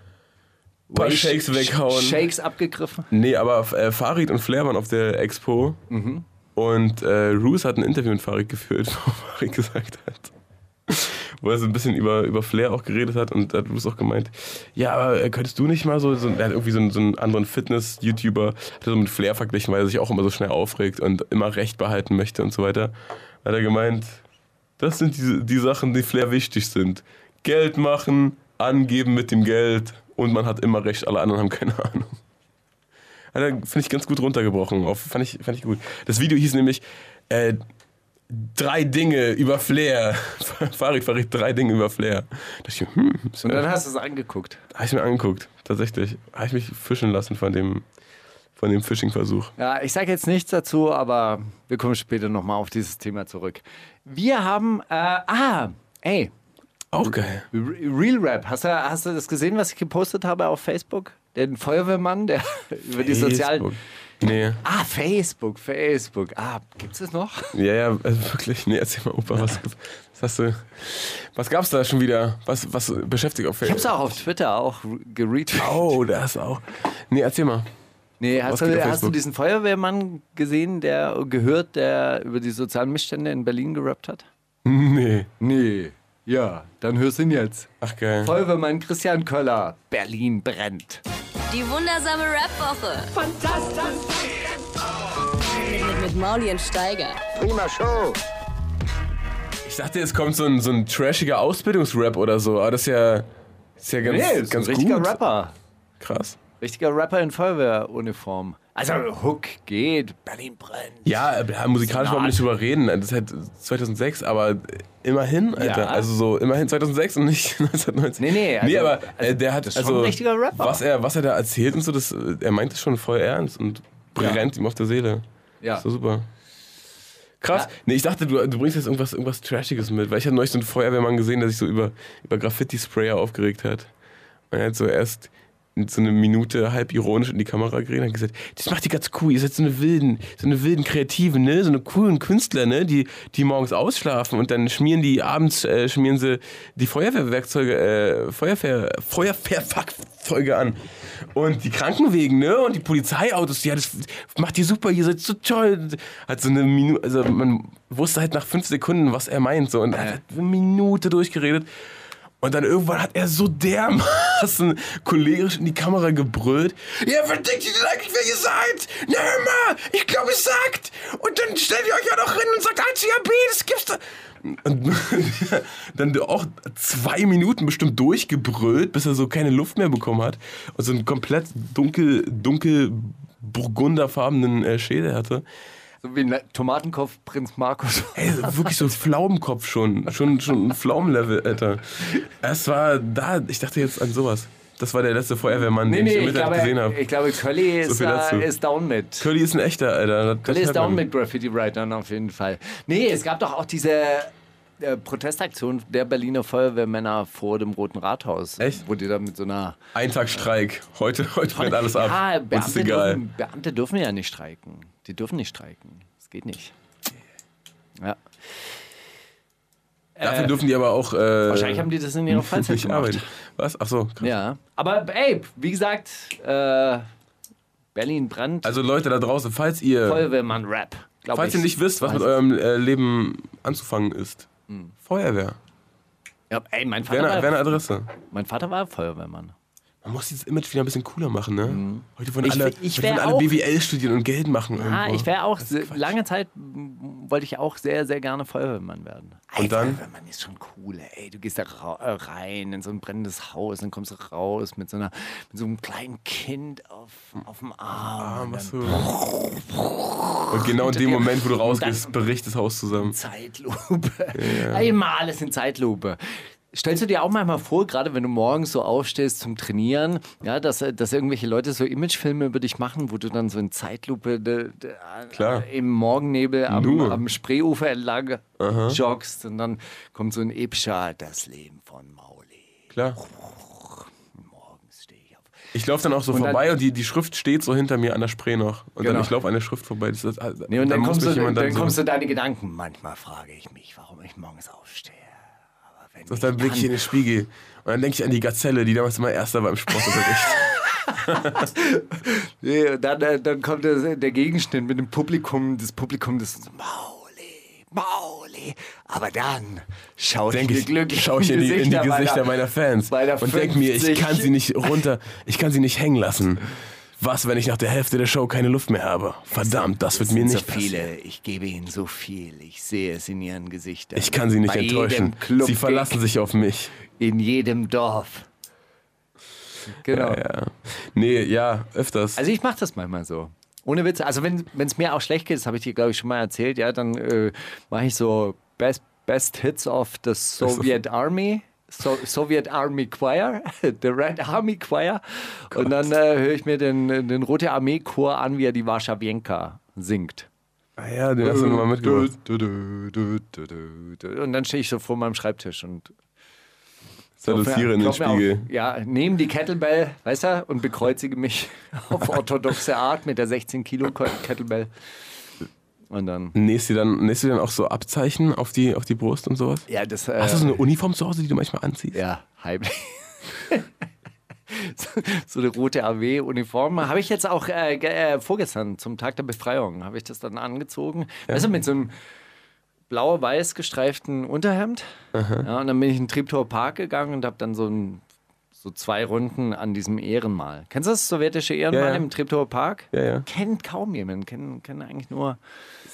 Paar Whey- Shakes Sh- weghauen. Shakes abgegriffen. Nee, aber äh, Farid und Flair waren auf der Expo. Mhm. Und äh, Roos hat ein Interview mit Farid geführt, wo Farid gesagt hat, wo er so ein bisschen über, über Flair auch geredet hat und hat Roos auch gemeint, ja, aber äh, könntest du nicht mal so, so er hat irgendwie so einen, so einen anderen Fitness-YouTuber, hat so mit Flair verglichen, weil er sich auch immer so schnell aufregt und immer Recht behalten möchte und so weiter. Hat er gemeint, das sind die, die Sachen, die Flair wichtig sind. Geld machen, angeben mit dem Geld und man hat immer recht, alle anderen haben keine Ahnung. Hat er, finde ich, ganz gut runtergebrochen. Auf, fand, ich, fand ich gut. Das Video hieß nämlich äh, Drei Dinge über Flair. Farid, Farid, drei Dinge über Flair. Da dachte ich, hm, Und dann hast du es angeguckt. habe ich mir angeguckt, tatsächlich. Habe ich mich fischen lassen von dem, von dem Phishing-Versuch. Ja, ich sage jetzt nichts dazu, aber wir kommen später nochmal auf dieses Thema zurück. Wir haben, äh, ah, ey, Auch geil. Re- Real Rap. Hast du, hast du das gesehen, was ich gepostet habe auf Facebook? Den Feuerwehrmann, der über die sozialen. Facebook. Nee. Ah, Facebook, Facebook. Ah, gibt's das noch? Ja, ja, also wirklich. Nee, erzähl mal, Opa, was, was hast du. Was gab's da schon wieder? Was, was beschäftigt auf Ich hab's Facebook? auch auf Twitter auch geretweetet. Oh, da ist auch. Nee, erzähl mal. Nee, hast du, hast du Facebook? diesen Feuerwehrmann gesehen, der gehört, der über die sozialen Missstände in Berlin gerappt hat? Nee. Nee. Ja, dann hörst du ihn jetzt. Ach, geil. Feuerwehrmann Christian Köller. Berlin brennt. Die wundersame Rap-Woche. Fantastisch. Mit, mit Mauli und Steiger. Ich dachte, es kommt so ein, so ein trashiger Ausbildungsrap oder so, aber das ist ja, ist ja ganz, Nee, ist ganz ein richtiger gut. Rapper. Krass. Richtiger Rapper in Feuerwehruniform. Also Hook geht, Berlin brennt. Ja, äh, musikalisch wollen wir nicht drüber reden. Das ist halt 2006, aber immerhin, Alter. Ja. Also so immerhin 2006 und nicht 1990. Nee, nee, nee, also- aber äh, der hat das ist also schon ein richtiger Rapper. Was er, was er da erzählt und so, das, äh, er meint es schon voll ernst und brennt ihm auf der Seele. Ja. So super. Krass. Ja. Nee, ich dachte, du, du bringst jetzt irgendwas, irgendwas Trashiges mit, weil ich habe neulich so einen Feuerwehrmann gesehen, der sich so über, über Graffiti-Sprayer aufgeregt hat. Und er hat so erst so eine Minute halb ironisch in die Kamera geredet und gesagt, das macht ihr ganz cool, ihr seid so eine wilden, so eine wilden Kreativen, ne? So eine coolen Künstler, ne? Die, die morgens ausschlafen und dann schmieren die abends, äh, schmieren sie die Feuerwehrwerkzeuge, äh, Feuerwehr, Feuerwehrfahrzeuge an. Und die Krankenwegen, ne? Und die Polizeiautos, ja, das macht ihr super, ihr seid so toll. Hat so eine Minute, also man wusste halt nach fünf Sekunden, was er meint, so. Und er hat eine Minute durchgeredet. Und dann irgendwann hat er so dermaßen cholerisch in die Kamera gebrüllt. Ja, denkt ihr denn eigentlich, wer ihr seid? Na mal, ich glaube, es sagt. Und dann stellt ihr euch ja noch hin und sagt ACAB, das gibt's da. Und dann auch zwei Minuten bestimmt durchgebrüllt, bis er so keine Luft mehr bekommen hat. Und so einen komplett dunkel, dunkel burgunderfarbenen äh, Schädel hatte. So wie ein Tomatenkopf Prinz Markus. Ey, wirklich so ein Pflaumenkopf schon. Schon, schon ein Pflaumenlevel, Alter. Es war da, ich dachte jetzt an sowas. Das war der letzte Feuerwehrmann, Nee, den ich nee, im ich Internet glaube, gesehen habe. ich glaube, Curly So ist, äh, ist down mit. Curly ist ein echter, Alter. Das Curly ist down mit Graffiti-Writern auf jeden Fall. Nee, es gab doch auch diese äh, Protestaktion der Berliner Feuerwehrmänner vor dem Roten Rathaus. Echt? Wo die da mit so einer... Ein Tag Streik. Heute, heute brennt alles ab. Ja, Uns ist Beamte egal. dürfen, Beamte dürfen ja nicht streiken. Die dürfen nicht streiken. Das geht nicht. Ja. Dafür dürfen die aber auch. Äh, Wahrscheinlich haben die das in ihrer Freizeit gemacht. arbeiten. Was? Ach so. krass. Ja. Aber ey, wie gesagt, äh, Berlin brennt. Also Leute da draußen, falls ihr, Feuerwehrmann-Rap. glaub falls ich. ihr nicht wisst, was Weiß mit eurem äh, Leben anzufangen ist, Hm. Feuerwehr. Ja, ey, mein Vater, eine, war, eine Adresse. mein Vater war Feuerwehrmann. Man muss dieses Image wieder ein bisschen cooler machen, ne? Heute wollen Mhm. Ich alle, ich heute wollen alle BWL studieren und Geld machen. Ah, irgendwo. ich wäre auch, lange Zeit wollte ich auch sehr, sehr gerne Feuerwehrmann werden. Und dann? Feuerwehrmann ist schon cool, ey. Du gehst da äh, rein in so ein brennendes Haus, dann kommst du raus mit so, einer, mit so einem kleinen Kind auf, auf dem Ah, Arm. und was dann. Und genau in dem Moment, wo du rausgehst, bricht das Haus zusammen. Zeitlupe. Immer alles in Zeitlupe. Stellst du dir auch manchmal vor, gerade wenn du morgens so aufstehst zum Trainieren, ja, dass, äh, dass irgendwelche Leute so Imagefilme über dich machen, wo du dann so in Zeitlupe de, de, Klar. im Morgennebel am, am Spreeufer entlang joggst und dann kommt so ein epischer Das Leben von Mauli. Klar. Morgens stehe ich auf. Ich laufe dann auch so Und dann- vorbei und die, die Schrift steht so hinter mir an der Spree noch. Und Genau. dann ich laufe an der Schrift vorbei. Das ist, Nee, und dann, muss kommst, du, dann so- kommst du deine Gedanken. Manchmal frage ich mich, warum ich morgens aufstehe. So, ich dann blicke ich in den Spiegel. Und dann denke ich an die Gazelle, die damals immer Erster war im Sportunterricht. Nee, dann, äh, dann kommt der, der Gegenschnitt mit dem Publikum, das Publikum, das ist so, Mauli, Mauli. Aber dann schaue ich ich, glücklichen schaue ich in die, in die Gesichter meiner, Fans meiner und denke mir, ich 50. kann sie nicht runter, ich kann sie nicht hängen lassen. Was, wenn ich nach der Hälfte der Show keine Luft mehr habe? Verdammt, das wird mir nicht so passieren. viele. Ich gebe ihnen so viel. Ich sehe es in ihren Gesichtern. Ich kann sie nicht Bei enttäuschen. Sie verlassen sich auf mich. in jedem Dorf. Genau. Ja. Nee, ja, öfters. Also ich mache das manchmal so. Ohne Witz. Also wenn es mir auch schlecht geht, das habe ich dir, glaube ich, schon mal erzählt, ja, dann äh, mache ich so Best, Best Hits of the Soviet Army. So, Soviet Army Choir, the Red Army Choir. Und dann äh, höre ich mir den, den Rote Armee Chor an, wie er die Warschawienka singt. ah ja, den hast du nochmal mitgebracht. Und dann stehe ich so vor meinem Schreibtisch und Salustiere in den Spiegel. ja, nehme die Kettlebell, weißt du, und bekreuzige mich auf orthodoxe Art mit der 16 Kilo Kettlebell. Und dann, Nähst du dann, nähst du dann auch so Abzeichen auf die, auf die Brust und sowas? ja, das. Äh, Hast du so eine Uniform zu Hause, die du manchmal anziehst? Ja, heimlich. so, eine rote AW-Uniform. Habe ich jetzt auch äh, äh, vorgestern zum Tag der Befreiung, habe ich das dann angezogen. Weißt du, mit so einem blau-weiß gestreiften Unterhemd. Ja, und dann bin ich in Treptower Park gegangen und habe dann so, ein, so zwei Runden an diesem Ehrenmal. Kennst du das sowjetische Ehrenmal Ja, ja. im Treptower Park? Ja, ja. Kennt kaum jemand, kennen, kennen eigentlich nur.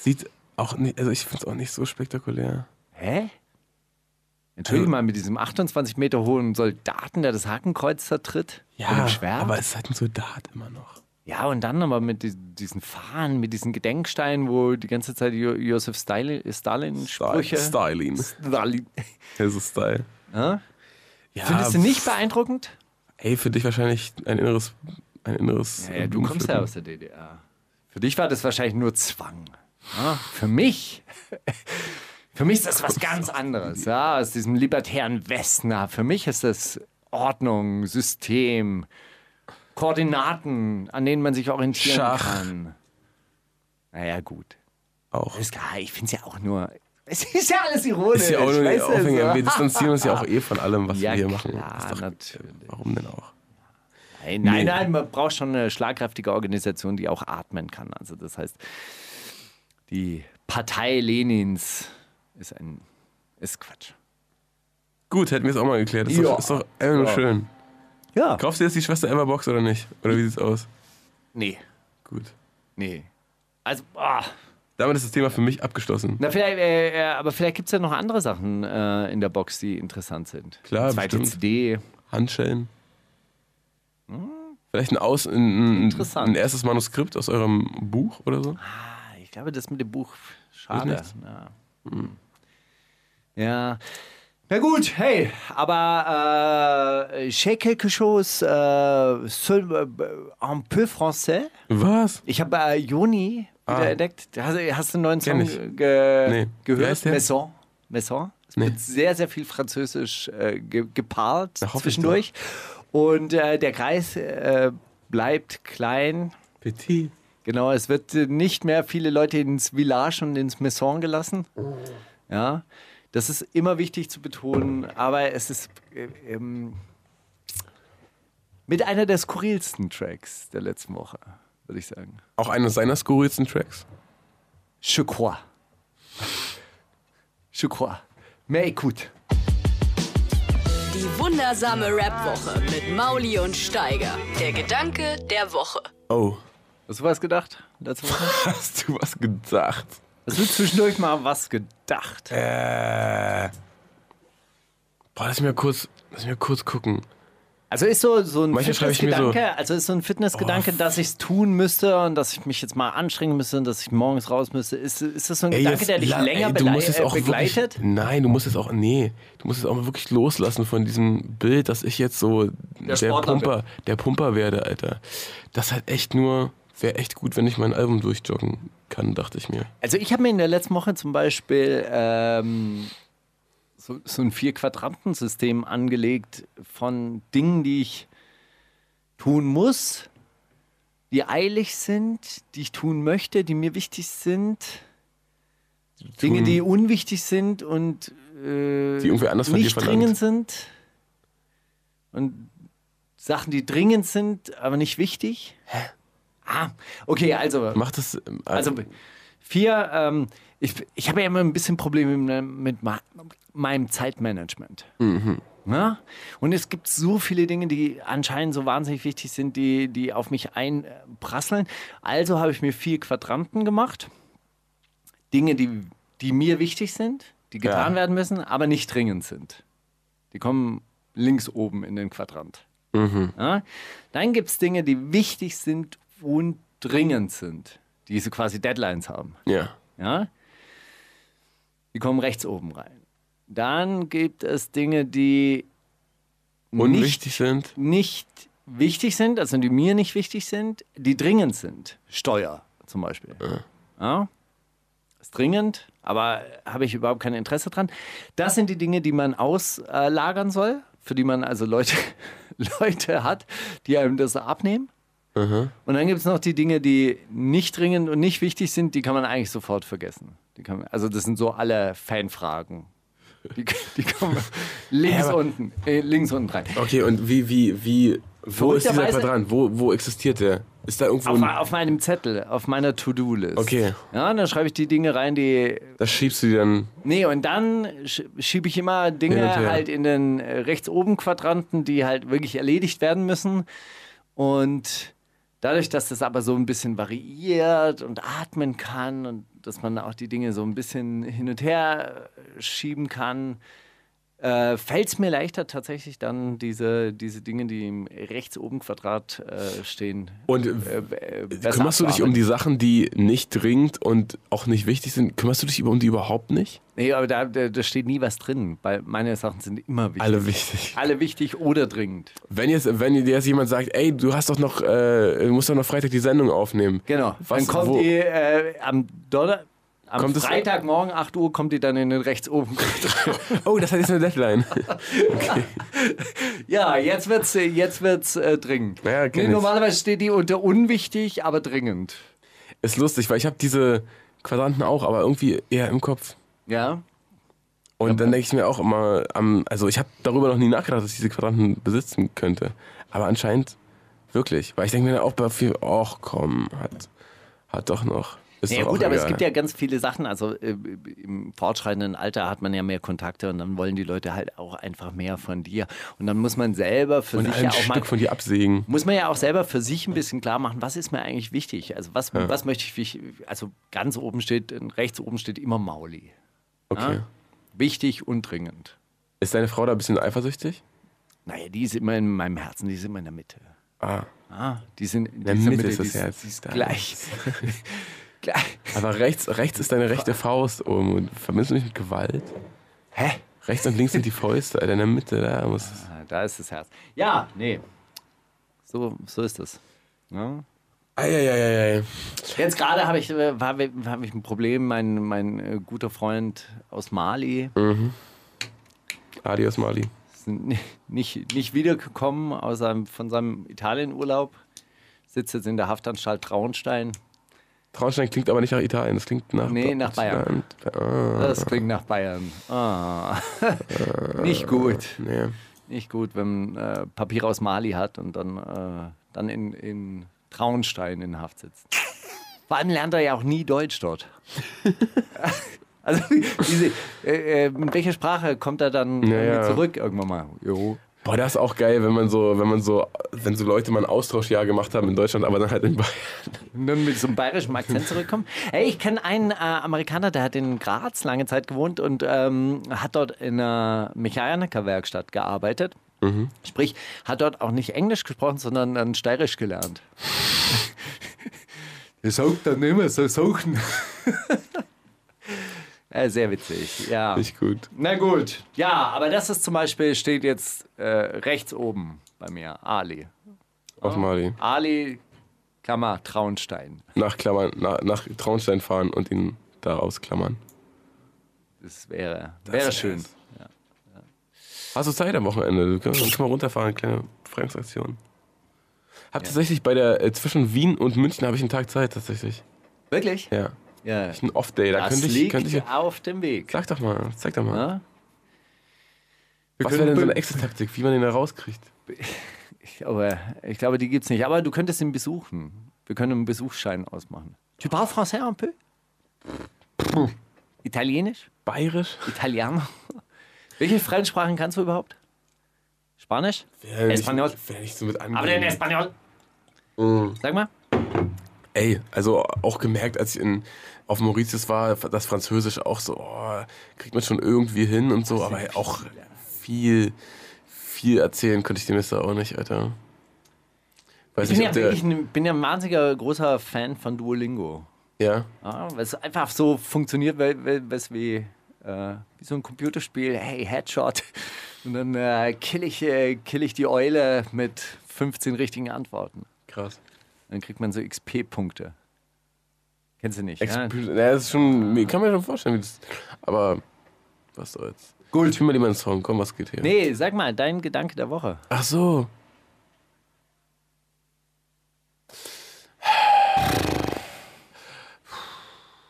Sieht auch nicht, also ich finde es auch nicht so spektakulär. Hä? Entschuldige mal, mit diesem 28 Meter hohen Soldaten, der das Hakenkreuz zertritt. mit dem Schwert. aber es ist halt ein Soldat immer noch. ja, und dann aber mit di- diesen Fahnen, mit diesen Gedenksteinen, wo die ganze Zeit jo Josef Stalin, Stalin. Stalin. Das ist Style. Ja? Ja, Findest du nicht beeindruckend? Ey, für dich wahrscheinlich ein inneres. Ein inneres Ja, ja, du kommst ja aus der DDR. Für dich war das wahrscheinlich nur Zwang. Ja, für mich. Für mich ist das was ganz anderes. Ja, aus diesem libertären Westen. Ja, Für mich ist das Ordnung, System, Koordinaten, an denen man sich orientieren Schach. kann. Naja, gut. Auch. Ist klar, ich finde es ja auch nur. Es ist ja alles ironisch. Ist ja auch nur du, Aufhänger. Wir distanzieren uns ja auch eh von allem, was Ja, wir hier machen. klar, doch- natürlich. Warum denn auch? Nein, nein, Nee. nein, man braucht schon eine schlagkräftige Organisation, die auch atmen kann. Also das heißt, die Partei Lenins ist ein ist Quatsch. Gut, hätten wir es auch mal geklärt. Ist, Ja. doch, ist doch einfach nur Ja. schön. Ja. Kaufst du jetzt die Schwester Emma Box oder nicht? Oder wie sieht's aus? Nee, Gut. nee. Also, ah. Damit ist das Thema für mich abgeschlossen. Na, vielleicht, äh, äh, aber vielleicht gibt es ja noch andere Sachen äh, in der Box, die interessant sind. Klar, Zweite bestimmt. CD. Handschellen. Vielleicht ein, Aus, ein, ein, Interessant. ein erstes Manuskript aus eurem Buch oder so? Ah, Ich glaube, das mit dem Buch, schade. Ja. ja. Na gut, hey, aber äh, j'ai quelque chose euh, seul, euh, un peu français. Was? Ich habe äh, Joni wieder Ah. entdeckt. Hast, hast du einen neuen Song ge Nee. Gehört? Maison. Maison. Es Nee. wird sehr, sehr viel Französisch äh, ge gepaart Na, zwischendurch. Und äh, der Kreis äh, bleibt klein. Petit. Genau, es wird äh, nicht mehr viele Leute ins Village und ins Maison gelassen. Ja, das ist immer wichtig zu betonen, aber es ist äh, ähm, mit einer der skurrilsten Tracks der letzten Woche, würde ich sagen. Auch einer seiner skurrilsten Tracks. Je crois. Je crois. Mais écoute. Die wundersame Rap-Woche mit Mauli und Steiger. Der Gedanke der Woche. Oh, Hast du was gedacht? Letzte Woche? hast du was gedacht? Hast du zwischendurch mal was gedacht? Äh. Boah, lass mich mal kurz, lass mich mal kurz gucken. Also ist so, so ein mir so- Fitnessgedanke, also ist so ein Fitnessgedanke, dass ich es tun müsste und dass ich mich jetzt mal anstrengen müsste und dass ich morgens raus müsste. Ist, ist das so ein Gedanke, jetzt der dich la- länger ey, du musst es auch begleitet? Wirklich, nein, du musst es auch, nee, du musst es auch mal wirklich loslassen von diesem Bild, dass ich jetzt so der, Sportler Pumper, der Pumper werde, Alter. Das halt echt nur, wäre echt gut, wenn ich mein Album durchjoggen kann, dachte ich mir. Also ich habe mir in der letzten Woche zum Beispiel ähm, so, so ein Vier-Quadranten-System angelegt von Dingen, die ich tun muss, die eilig sind, die ich tun möchte, die mir wichtig sind. Dinge, die unwichtig sind und äh, Die irgendwer anders nicht dringend sind. Und Sachen, die dringend sind, aber nicht wichtig. Hä? Ah, okay, also. Mach das, ähm, Also vier, ähm, ich, ich habe ja immer ein bisschen Probleme mit, mit meinem Zeitmanagement. Ja? Und es gibt so viele Dinge, die anscheinend so wahnsinnig wichtig sind, die, die auf mich einprasseln. Also habe ich mir vier Quadranten gemacht. Dinge, die, die mir wichtig sind, die getan Ja. werden müssen, aber nicht dringend sind. Die kommen links oben in den Quadrant. Ja? Dann gibt es Dinge, die wichtig sind und dringend sind, die so quasi Deadlines haben. ja. Ja? Die kommen rechts oben rein. Dann gibt es Dinge, die Unwichtig sind. nicht wichtig sind, also die mir nicht wichtig sind, die dringend sind. Steuer zum Beispiel. Ja? Ist dringend, aber habe ich überhaupt kein Interesse dran. Das sind die Dinge, die man auslagern soll, für die man also Leute, Leute hat, die einem das abnehmen. Und dann gibt es noch die Dinge, die nicht dringend und nicht wichtig sind, die kann man eigentlich sofort vergessen. Die kann man, also das sind so alle Fanfragen. Die, die kommen links aber- unten, äh, links unten rein. Okay, und wie, wie, wie, wo ist dieser Quadrant? Wo, wo existiert der? Ist da irgendwo Auf, auf meinem Zettel, auf meiner To-Do-List. Okay. Ja, dann schreibe ich die Dinge rein, die. da schiebst du die dann, Nee, und dann sch- schiebe ich immer Dinge und halt in den äh, rechts oben Quadranten, die halt wirklich erledigt werden müssen. Und dadurch, dass das aber so ein bisschen variiert und atmen kann und dass man auch die Dinge so ein bisschen hin und her schieben kann, äh, fällt es mir leichter tatsächlich dann diese, diese Dinge, die im rechts oben Quadrat äh, stehen. Und äh, äh, Kümmerst du dich um die Sachen, die nicht dringend und auch nicht wichtig sind? Kümmerst du dich um die überhaupt nicht? Nee, aber da, da, da steht nie was drin, weil meine Sachen sind immer wichtig. Alle wichtig. Alle wichtig oder dringend. Wenn jetzt, wenn dir jetzt jemand sagt, ey, du hast doch noch, äh, musst doch noch Freitag die Sendung aufnehmen. Genau. Was, dann kommt wo- die äh, am Donner am Kommt Freitagmorgen 8 Uhr kommt die dann in den rechts oben. Oh, das hat jetzt eine Deadline. ja, jetzt wird's jetzt wird's äh, dringend. Ja, kenn nee, normalerweise steht die unter unwichtig, aber dringend. Ist lustig, weil ich habe diese Quadranten auch, aber irgendwie eher im Kopf. Ja. Und dann denke ich mir auch immer, also ich habe darüber noch nie nachgedacht, dass ich diese Quadranten besitzen könnte. Aber anscheinend wirklich. Weil ich denke mir dann auch bei viel, ach komm, hat, hat doch noch. Ist Ja gut, aber es gibt ja ganz viele Sachen. Also äh, im fortschreitenden Alter hat man ja mehr Kontakte und dann wollen die Leute halt auch einfach mehr von dir. Und dann muss man selber für und sich ein ja auch mal Stück von dir absägen. muss man ja auch selber für sich ein bisschen klar machen, was ist mir eigentlich wichtig? Also was, was möchte ich, also ganz oben steht, rechts oben steht immer Mauli. Okay. Ja? Wichtig und dringend. Ist deine Frau da ein bisschen eifersüchtig? Naja, die ist immer in meinem Herzen, die ist immer in der Mitte. Ah. Ah, die sind in der Mitte Mitte, ist das die Herz. Die ist Da. gleich. gleich. Aber rechts, rechts ist deine rechte Faust oben. Und verbindest du mich mit Gewalt? Hä? Rechts und links sind die Fäuste, Alter, in der Mitte, da muss. Ah, Da ist das Herz. Ja, nee. So, so ist es. Ja? Eieieiei. Jetzt gerade habe ich, äh, hab ich, ein Problem. Mein, mein äh, guter Freund aus Mali Adios, Mali. ist nicht, nicht wiedergekommen aus seinem, von seinem Italienurlaub. Sitzt jetzt in der Haftanstalt Traunstein. Traunstein klingt aber nicht nach Italien, das klingt nach Nee, nach Bayern. Ah, Das klingt nach Bayern. Ah. nicht gut. nee. Nicht gut, wenn man äh, Papier aus Mali hat und dann, äh, dann in, in Traunstein in Haft sitzt. Vor allem lernt er ja auch nie Deutsch dort. Also, diese, äh, äh, mit welcher Sprache kommt er dann Ja, äh, ja. zurück irgendwann mal? Jo. Boah, das ist auch geil, wenn man so, wenn man so, wenn so Leute mal ein Austauschjahr gemacht haben in Deutschland, aber dann halt in Bayern. Und dann mit so einem bayerischen Akzent zurückkommen. Ey, ich kenne einen äh, Amerikaner, der hat in Graz lange Zeit gewohnt und ähm, hat dort in einer Mechanikerwerkstatt gearbeitet. Sprich, hat dort auch nicht Englisch gesprochen, sondern dann Steirisch gelernt. Er sagt dann immer so Sachen. äh, sehr witzig, ja. Nicht gut. Na gut, ja, aber das ist zum Beispiel, steht jetzt äh, rechts oben bei mir, Ali. Auf Mali. Ali, Klammer, Traunstein. Nach Klammern, nach, nach Traunstein fahren und ihn da rausklammern. Das wäre, wäre schön. Hast du Zeit am Wochenende? Du kannst, kannst mal runterfahren, kleine Fremdsaktion. Hab tatsächlich bei der, äh, zwischen Wien und München habe ich einen Tag Zeit, tatsächlich. Wirklich? Ja. Ja. Ein Off-Day, da Das könnte ich, liegt könnte ich, auf dem Weg. sag doch mal, zeig doch mal. Ja? Was wäre denn so eine Exit-Taktik, wie man den da rauskriegt? Ich, aber, ich glaube, die gibt es nicht. Aber du könntest ihn besuchen. Wir können einen Besuchsschein ausmachen. Tu parles français un peu? Italienisch? Bayerisch? Italiano? Welche Fremdsprachen kannst du überhaupt? Spanisch? Nicht- Espanol. Wär nicht so mit Aber den. Espanol. Mhm. Sag mal. Ey, also auch gemerkt, als ich in, auf Mauritius war, das Französisch auch so, oh, kriegt man schon irgendwie hin und so, aber auch viel, viel erzählen könnte ich dem jetzt auch nicht, Alter. Weiß Ich bin nicht, ja, wirklich ein, bin ja ein wahnsinniger großer Fan von Duolingo. ja, Ja, weil es einfach so funktioniert, weil, weil, weil es wie, äh, wie so ein Computerspiel, hey, Headshot. Und dann äh, kill, ich, äh, kill ich die Eule mit 15 richtigen Antworten. krass. Dann kriegt man so XP-Punkte. Kennst du nicht? Ex Ja? ja, das ist schon, ich kann mir schon vorstellen, wie das, aber was soll's. Gut. Spiel mal lieber einen Song, komm, was geht hier? Nee, sag mal, dein Gedanke der Woche. Ach so.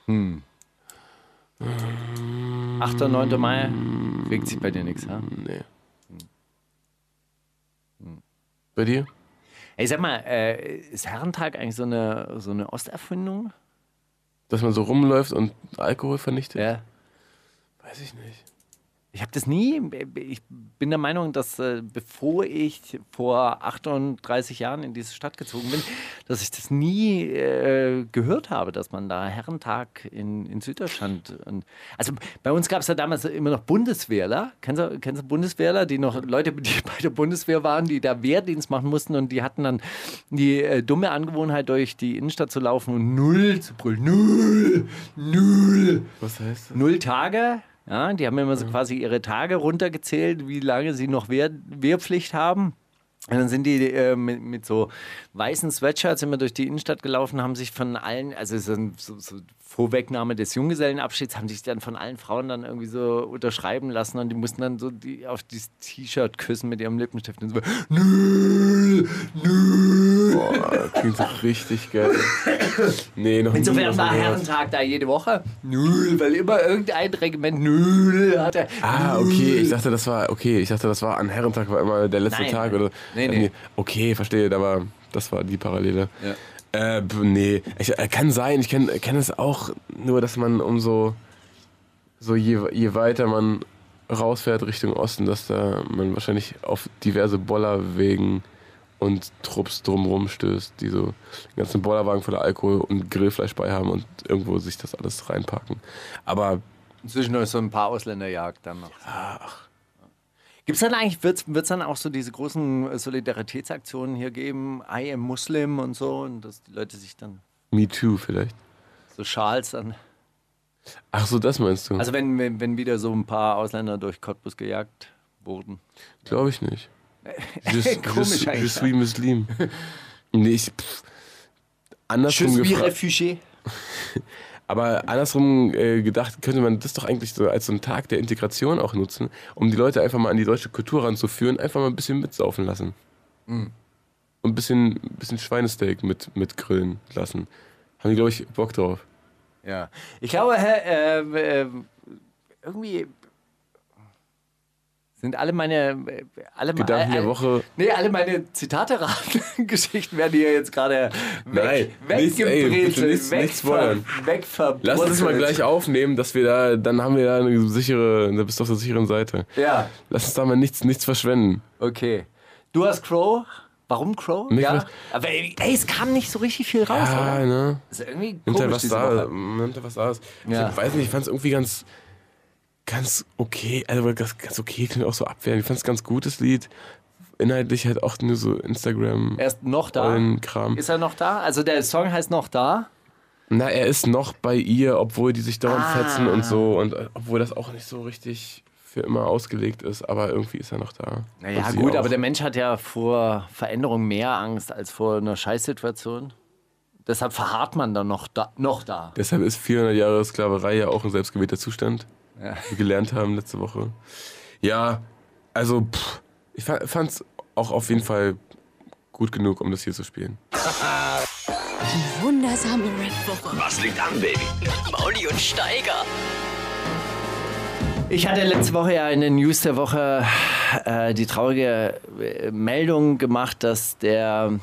Hm. 8. und 9. Mai regt sich bei dir nichts, ha? Nee. Bei dir? Ey, sag mal, äh, ist Herrentag eigentlich so eine, so eine Osterfindung? Dass man so rumläuft und Alkohol vernichtet? Ja. Weiß ich nicht. Ich habe das nie. Ich bin der Meinung, dass äh, bevor ich vor 38 Jahren in diese Stadt gezogen bin, dass ich das nie äh, gehört habe, dass man da Herrentag in, in Süddeutschland. Und, also bei uns gab es ja damals immer noch Bundeswehrler. Kennst du, kennst du Bundeswehrler, die noch Leute, die bei der Bundeswehr waren, die da Wehrdienst machen mussten und die hatten dann die äh, dumme Angewohnheit, durch die Innenstadt zu laufen und null zu brüllen. Null! Null! Was heißt das? null Tage. Ja, die haben immer so quasi ihre Tage runtergezählt, wie lange sie noch Wehr, Wehrpflicht haben. Und dann sind die äh, mit, mit so weißen Sweatshirts immer durch die Innenstadt gelaufen, haben sich von allen, also so, so, so Vorwegnahme des Junggesellenabschieds, haben sich dann von allen Frauen dann irgendwie so unterschreiben lassen und die mussten dann so die auf dieses T-Shirt küssen mit ihrem Lippenstift und so, null, null. Boah, klingt so richtig geil. Nee, noch Insofern war. Herrentag da jede Woche. Null, weil immer irgendein Regiment Null hatte. Ah, okay. Ich dachte, das war okay. Ich dachte, das war an Herrentag war immer der letzte Nein. Tag oder. Nee, nee. Okay, verstehe. Da war, das war die Parallele. Ja. Äh, nee, ich, äh, kann sein. Ich kenne kenn es auch nur, dass man umso so je, je weiter man rausfährt Richtung Osten, dass da man wahrscheinlich auf diverse Bollerwegen und Trupps drumrum stößt, die so den ganzen Bollerwagen voller Alkohol und Grillfleisch bei haben und irgendwo sich das alles reinpacken. Aber Inzwischen noch so ein paar Ausländerjagd dann noch. Gibt es dann eigentlich, wird es dann auch so diese großen Solidaritätsaktionen hier geben, I am Muslim und so, und dass die Leute sich dann Me Too vielleicht. so Schals dann. Ach so, das meinst du? Also wenn, wenn, wenn wieder so ein paar Ausländer durch Cottbus gejagt wurden. Glaube ich nicht. Je, Komisch je, je eigentlich. suis Muslim. Nee, ich, pff, andersrum Tschüss wie. Refugee. Aber andersrum äh, gedacht, könnte man das doch eigentlich so als so einen Tag der Integration auch nutzen, um die Leute einfach mal an die deutsche Kultur ranzuführen, einfach mal ein bisschen mitsaufen lassen. Mhm. Und ein bisschen, ein bisschen Schweinesteak mit, mit grillen lassen. Haben die, glaube ich, Bock drauf. Ja. Ich glaube, hä, äh, äh, irgendwie Sind alle meine, alle Gedanken der all- Woche. Nee, alle meine Zitate Geschichten werden hier jetzt gerade weg, weggebrezelt, wegver. Lass uns das mal gleich aufnehmen, dass wir da, dann haben wir da eine sichere, da bist du auf der sicheren Seite. Ja, Lass uns da mal nichts, nichts verschwenden. okay. Du hast Crow. Warum Crow? Nicht ja. Aber ey, es kam nicht so richtig viel raus, Ja, oder? ne? Das ist irgendwie Nimmt komisch er was da, Woche. nimmt er was da ist. Ja. Ich weiß nicht, ich fand es irgendwie ganz, ganz okay, also ganz, ganz okay, klingt auch so abwehrend. Ich fand es ganz gutes Lied. Inhaltlich halt auch nur so Instagram. Er ist noch da. Kram. Ist er noch da? Also der Song heißt noch da. Na, er ist noch bei ihr, obwohl die sich dauernd Ah. fetzen und so und äh, obwohl das auch nicht so richtig für immer ausgelegt ist, aber irgendwie ist er noch da. Naja, gut, auch. aber der Mensch hat ja vor Veränderung mehr Angst als vor einer Scheißsituation. Deshalb verharrt man dann noch da. Noch da. Deshalb ist 400 Jahre Sklaverei ja auch ein selbstgewählter Zustand, wir gelernt haben letzte Woche. Ja, also pff, ich fa- fand's auch auf jeden Fall gut genug, um das hier zu spielen. Wundersame Rap-Woche. Was liegt an, Baby? Mit Mauli und Steiger. Ich hatte letzte Woche ja in den News der Woche äh, die traurige äh, Meldung gemacht, dass der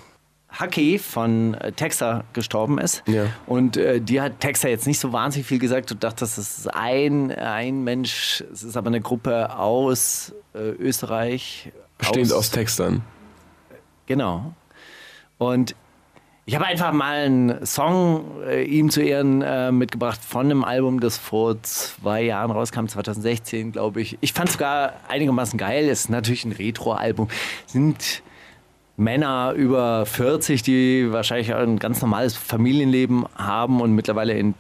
Haki von äh, Texas gestorben ist. Ja. Und äh, die hat Texas jetzt nicht so wahnsinnig viel gesagt. Du dachtest, das ist ein, ein Mensch. Es ist aber eine Gruppe aus äh, Österreich. Bestehend aus Textern. Genau. Und ich habe einfach mal einen Song äh, ihm zu Ehren äh, mitgebracht von einem Album, das vor zwei Jahren rauskam, 2016, glaube ich. Ich fand es sogar einigermaßen geil. Es ist natürlich ein Retro-Album. Sind Männer über 40, die wahrscheinlich ein ganz normales Familienleben haben und mittlerweile in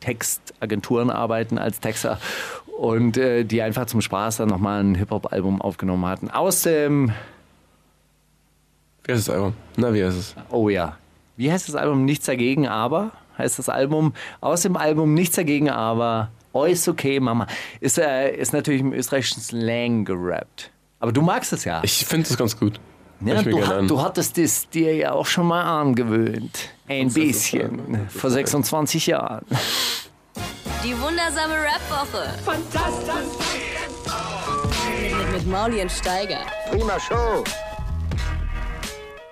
Textagenturen arbeiten als Texter und äh, die einfach zum Spaß dann nochmal ein Hip-Hop-Album aufgenommen hatten. Aus dem Wie heißt das Album? Na, wie heißt es? Oh ja. Wie heißt das Album? Nichts dagegen, aber heißt das Album. Aus dem Album Nichts dagegen, aber. Ist okay, Mama. Ist, äh, ist natürlich im österreichischen Slang gerappt. Aber du magst es ja. Ich finde es ganz gut. Ja du, hat, du hattest es dir ja auch schon mal angewöhnt. Ein bisschen. Vor 26 Jahren. Die wundersame Rap-Woche. Fantastisch. Mit, mit Mauli und Steiger.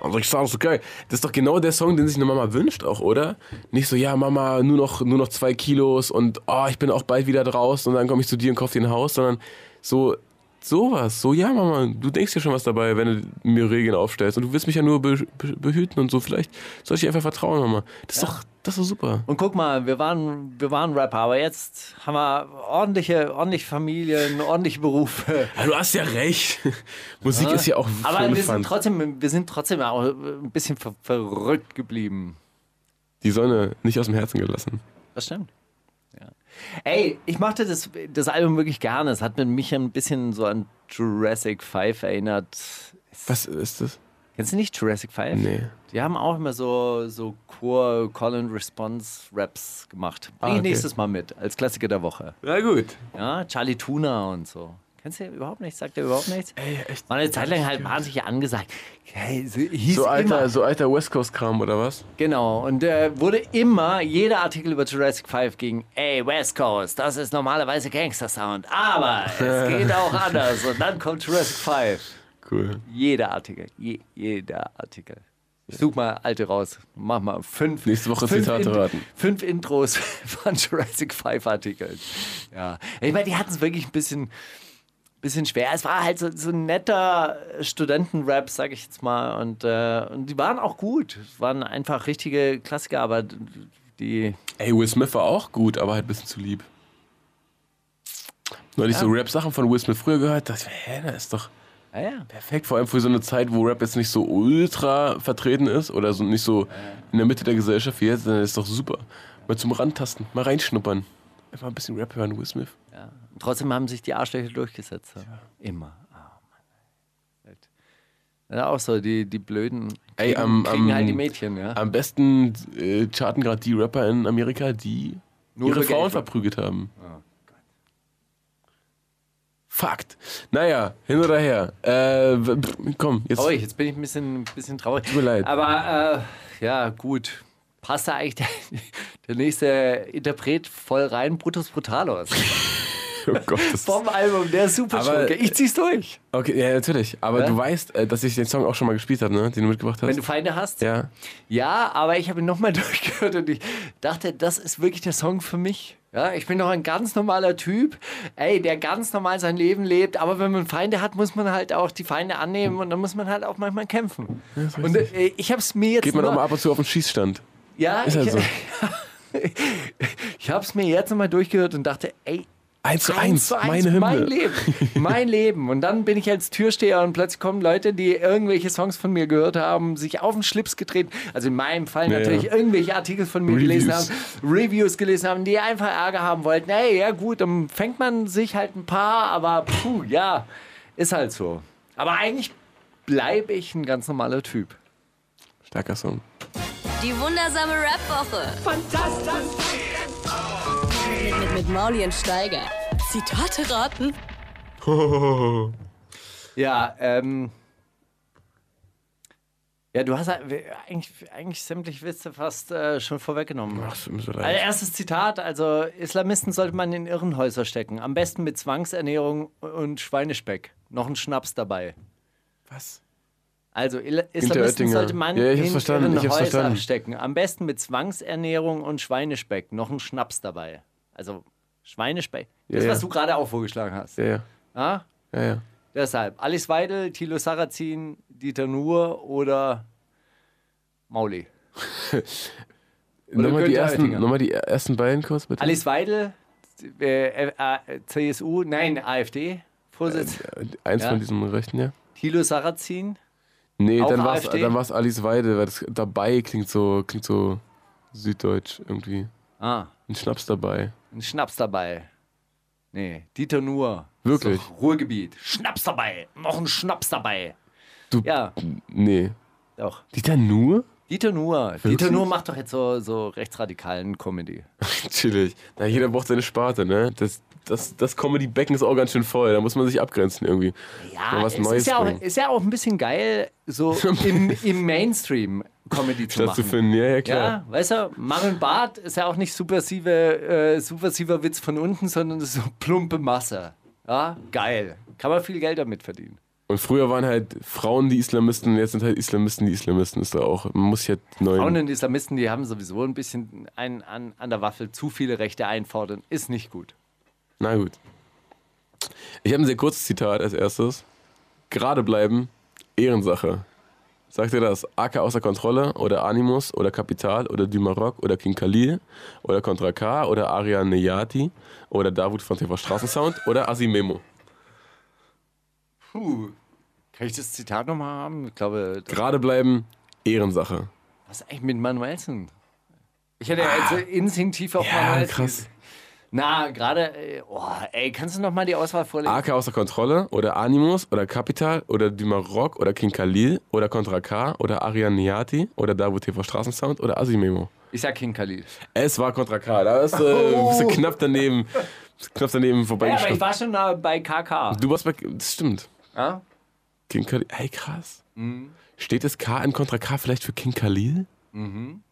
Also ich sage so geil. Das ist doch genau der Song, den sich eine Mama wünscht auch, oder? Nicht so, ja Mama, nur noch, nur noch zwei Kilos und oh, ich bin auch bald wieder draußen und dann komme ich zu dir und kaufe dir ein Haus, sondern so sowas. So, ja Mama, du denkst dir schon was dabei, wenn du mir Regeln aufstellst und du willst mich ja nur be be behüten und so. Vielleicht soll ich dir einfach vertrauen, Mama. Das ist doch, das ist super. Und guck mal, wir waren, wir waren Rapper, aber jetzt haben wir ordentliche, ordentliche Familien, ordentliche Berufe. Ja, du hast ja recht. Musik ist ja auch Aber wir sind, trotzdem, wir sind trotzdem auch ein bisschen ver verrückt geblieben. Die Sonne nicht aus dem Herzen gelassen. Das stimmt. Ey, ich mochte das, das Album wirklich gerne. Es hat mich ein bisschen so an Jurassic 5 erinnert. Was ist das? Kennst du nicht Jurassic 5? Nee. Die haben auch immer so, so Chor, Call and Response Raps gemacht. Bring Ah, ich okay. nächstes Mal mit, als Klassiker der Woche. Na gut. Ja, Charlie Tuna und so. Kennst du überhaupt nichts? Sagt er überhaupt nichts? Ey, echt. War eine Zeit lang halt wahnsinnig angesagt. Hey, so, So alter, immer, so alter West Coast Kram oder was? Genau, und äh, wurde immer, jeder Artikel über Jurassic 5 ging, ey, West Coast, das ist normalerweise Gangster-Sound, aber es geht auch anders. Und dann kommt Jurassic 5. Cool. Jeder Artikel, je, jeder Artikel. Ich such mal alte raus. Mach mal fünf. Nächste Woche fünf Zitate raten. Fünf Intros von Jurassic 5 Artikeln. Ja. Ich meine, die hatten es wirklich ein bisschen, bisschen schwer. Es war halt so, so ein netter Studentenrap, sag ich jetzt mal. Und, äh, und die waren auch gut. Es waren einfach richtige Klassiker, aber die. Ey, Will Smith war auch gut, aber halt ein bisschen zu lieb. Neulich so Rap-Sachen von Will Smith früher gehört, dachte ich, hä, das ist doch Ja, ja. perfekt. Vor allem für so eine Zeit, wo Rap jetzt nicht so ultra vertreten ist oder so nicht so in der Mitte der Gesellschaft wie jetzt, dann ist doch super. Mal zum Rantasten, mal reinschnuppern. Einfach ein bisschen Rap hören, Will Smith. ja. Trotzdem haben sich die Arschlöcher durchgesetzt. Immer. Oh, Mann. Ja, auch so, die, die Blöden Ey, am- kriegen am- halt die Mädchen, ja. Am besten äh, charten gerade die Rapper in Amerika, die Nur ihre über Geld. Frauen verprügelt haben. Fakt. Naja, hin oder her. Äh, komm, jetzt. Oh, jetzt bin ich ein bisschen, bisschen traurig. Tut mir leid. Aber äh, ja, gut. Passt da eigentlich der, der nächste Interpret voll rein? Brutus Brutalos. Oh Gott, das Vom Album, der Super Aber- Schurke. Ich zieh's durch. Okay, ja, natürlich. Aber Ja? du weißt, äh, dass ich den Song auch schon mal gespielt habe, ne? Den du mitgebracht hast. Wenn du Feinde hast? ja. Ja, aber ich habe ihn nochmal durchgehört und ich dachte, das ist wirklich der Song für mich. Ja, ich bin doch ein ganz normaler Typ, ey, der ganz normal sein Leben lebt. Aber wenn man Feinde hat, muss man halt auch die Feinde annehmen und dann muss man halt auch manchmal kämpfen. und äh, ich habe es mir jetzt Geht man auch mal ab und zu auf den Schießstand. ja, Ist halt ich, so. ich habe es mir jetzt nochmal durchgehört und dachte, ey, Eins zu Eins eins, zu eins, meine Hymne. Mein Leben. Mein Leben. Und dann bin ich als Türsteher und plötzlich kommen Leute, die irgendwelche Songs von mir gehört haben, sich auf den Schlips getreten. Also in meinem Fall Ja, natürlich ja. irgendwelche Artikel von mir Reviews. gelesen haben, Reviews gelesen haben, die einfach Ärger haben wollten. Ey, ja gut, dann fängt man sich halt ein paar, aber puh, ja, ist halt so. Aber eigentlich bleibe ich ein ganz normaler Typ. Starker Song. Die wundersame Rap-Woche. Fantastisch. Mit, mit, mit Mauli und Steiger. Zitate raten. Ja, ähm. Ja, du hast eigentlich, eigentlich sämtliche Witze fast äh, schon vorweggenommen. Ach, so Also erstes Zitat, also Islamisten sollte man in Irrenhäuser stecken. Am besten mit Zwangsernährung und Schweinespeck. Noch ein Schnaps dabei. Was? Also Il- Islamisten sollte man Ja, in Irrenhäuser stecken. Am besten mit Zwangsernährung und Schweinespeck. Noch ein Schnaps dabei. Also Schweinespeck. Das, Ja, ja. was du gerade auch vorgeschlagen hast. Ja, ja. Ja, ja. Deshalb Alice Weidel, Thilo Sarrazin, Dieter Nuhr oder Mauli. Nochmal die, ersten, nochmal die ersten beiden kurz, bitte. Alice Weidel, äh, äh, CSU, nein, AfD, Vorsitz. Äh, Eins Ja. von diesen Rechten, ja. Thilo Sarrazin. Nee, dann war es dann war's Alice Weide, weil das dabei klingt so, klingt so süddeutsch irgendwie. Ah, Ein Schnaps dabei. Ein Schnaps dabei. Nee, Dieter Nuhr. Wirklich? Ruhrgebiet. Schnaps dabei. Noch ein Schnaps dabei. Du- Ja, Nee. doch. Dieter nur? Dieter Nuhr. Wirklich? Dieter Nuhr macht doch jetzt so, so rechtsradikalen Comedy. Chillig. Na, jeder braucht seine Sparte, ne? Das, das, das Comedy-Becken ist auch ganz schön voll. Da muss man sich abgrenzen irgendwie. Ja, es ist, ja auch, ist ja auch ein bisschen geil, so im, im Mainstream Comedy zu machen. Stattzufinden, ja, ja, klar. Ja, weißt du, Marvin Barth ist ja auch nicht subversive, äh, subversiver Witz von unten, sondern so plumpe Masse. Ja, geil. Kann man viel Geld damit verdienen. Und früher waren halt Frauen die Islamisten, jetzt sind halt Islamisten die Islamisten. Ist da auch. Man muss jetzt neuen. Frauen und Islamisten, die haben sowieso ein bisschen ein, an, an der Waffel zu viele Rechte einfordern. Ist nicht gut. Na gut. Ich habe ein sehr kurzes Zitat als erstes. Gerade bleiben, Ehrensache. Sagt ihr das? AK außer Kontrolle oder Animus oder Kapital oder Du Maroc oder King Khalil oder Contra K oder Arian Neyati oder Davut von TV Straßensound oder Asimemo. Puh. Kann ich das Zitat nochmal haben? Ich glaube, Gerade bleiben, Ehrensache. was ist eigentlich mit Manuelsen? Ich hätte also instinktiv auf Manuelsen. krass. Na, gerade, äh, oh, ey, kannst du nochmal die Auswahl vorlesen? AK außer Kontrolle oder Animus oder Kapital oder Du Maroc oder King Khalil oder Contra K oder Arian Neyati oder Davut TV Straßensound oder Asimemo. Ich sag King Khalil. Es war Contra K. Da bist, äh, bist du knapp daneben, knapp daneben Ja, aber ich war schon äh, bei KK. du warst bei. Das stimmt. Ja? King Khalil. Ey, krass. Mhm. Steht das K in Contra K vielleicht für King Khalil? Mhm.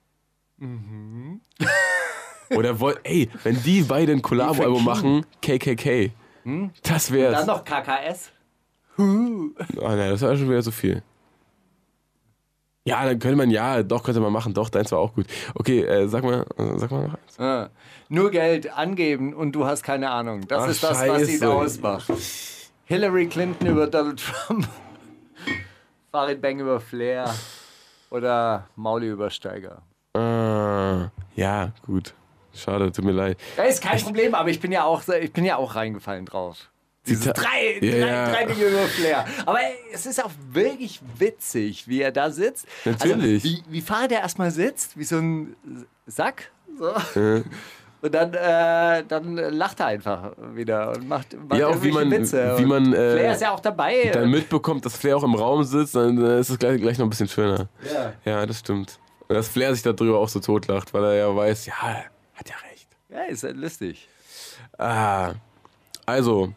Oder wollt. Ey, wenn die beide ein Collabo-Album machen, KKK. Das wär's. Dann noch KKS. Oh nein, das war schon wieder so viel. Ja, dann könnte man, ja, doch, könnte man machen. Doch, deins war auch gut. Okay, äh, sag mal, äh, sag mal noch eins. Ja. Nur Geld angeben und du hast keine Ahnung. Das Ach, ist das, was ihn Scheiße. ausmacht. Hillary Clinton über Donald Trump. Farid Bang über Flair. Oder Mauli über Steiger. Ah, ja, gut. Schade, tut mir leid. Das ist kein Problem, aber ich bin ja auch, ich bin ja auch reingefallen drauf. Diese drei, Ja, drei, ja. drei Dinge über Flair. Aber es ist auch wirklich witzig, wie er da sitzt. Natürlich. Also, wie, wie Farid der erstmal sitzt, wie so ein Sack. So. Und dann, äh, dann lacht er einfach wieder und macht, macht Ja, auch wie man- Witze. wie man, äh, Flair ist ja auch dabei. Dann mitbekommt, dass Flair auch im Raum sitzt, dann äh, ist es gleich, gleich noch ein bisschen schöner. ja. Ja, das stimmt. Und dass Flair sich darüber auch so totlacht, weil er ja weiß, ja, hat ja recht. ja, ist ja lustig. Ah, also,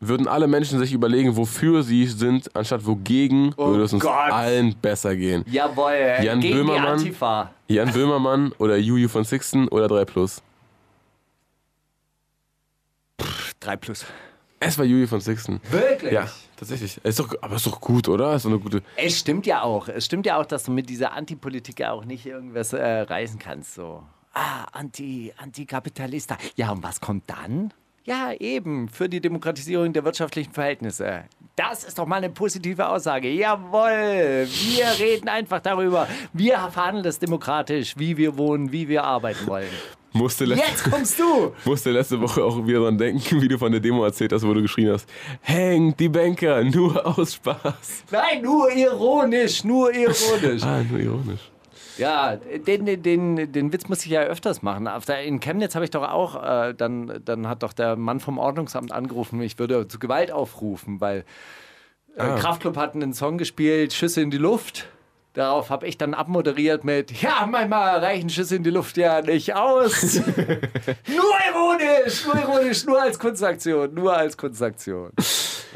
würden alle Menschen sich überlegen, wofür sie sind, anstatt wogegen, Oh würde es uns Gott. allen besser gehen. Jawohl, Jan gegen Böhmermann. die Antifa. Jan Böhmermann oder Juju von Sixten oder 3 Plus. 3 Plus. Es war Julie von Sixten. Wirklich? Ja, tatsächlich. Ist doch, aber ist doch gut, oder? Ist doch eine gute. Es stimmt ja auch. Es stimmt ja auch, dass du mit dieser Antipolitik ja auch nicht irgendwas äh, reißen kannst. So, ah, Anti, Antikapitalista. Ja, und was kommt dann? Ja, eben, für die Demokratisierung der wirtschaftlichen Verhältnisse. Das ist doch mal eine positive Aussage. Jawohl, wir reden einfach darüber. Wir verhandeln das demokratisch, wie wir wohnen, wie wir arbeiten wollen. Musste letzte, Jetzt kommst du! musste letzte Woche auch wieder dran denken, wie du von der Demo erzählt hast, wo du geschrien hast. Hängt die Banker, nur aus Spaß. Nein, nur ironisch, nur ironisch. Ah, nur ironisch. Ja, den, den, den Witz muss ich ja öfters machen. In Chemnitz habe ich doch auch, äh, dann, dann hat doch der Mann vom Ordnungsamt angerufen, ich würde zu Gewalt aufrufen, weil äh, Ah. Kraftklub hat einen Song gespielt, Schüsse in die Luft. Darauf habe ich dann abmoderiert mit, ja, manchmal reichen Schüsse in die Luft ja nicht aus. nur ironisch, nur ironisch, nur als Kunstaktion, nur als Kunstaktion.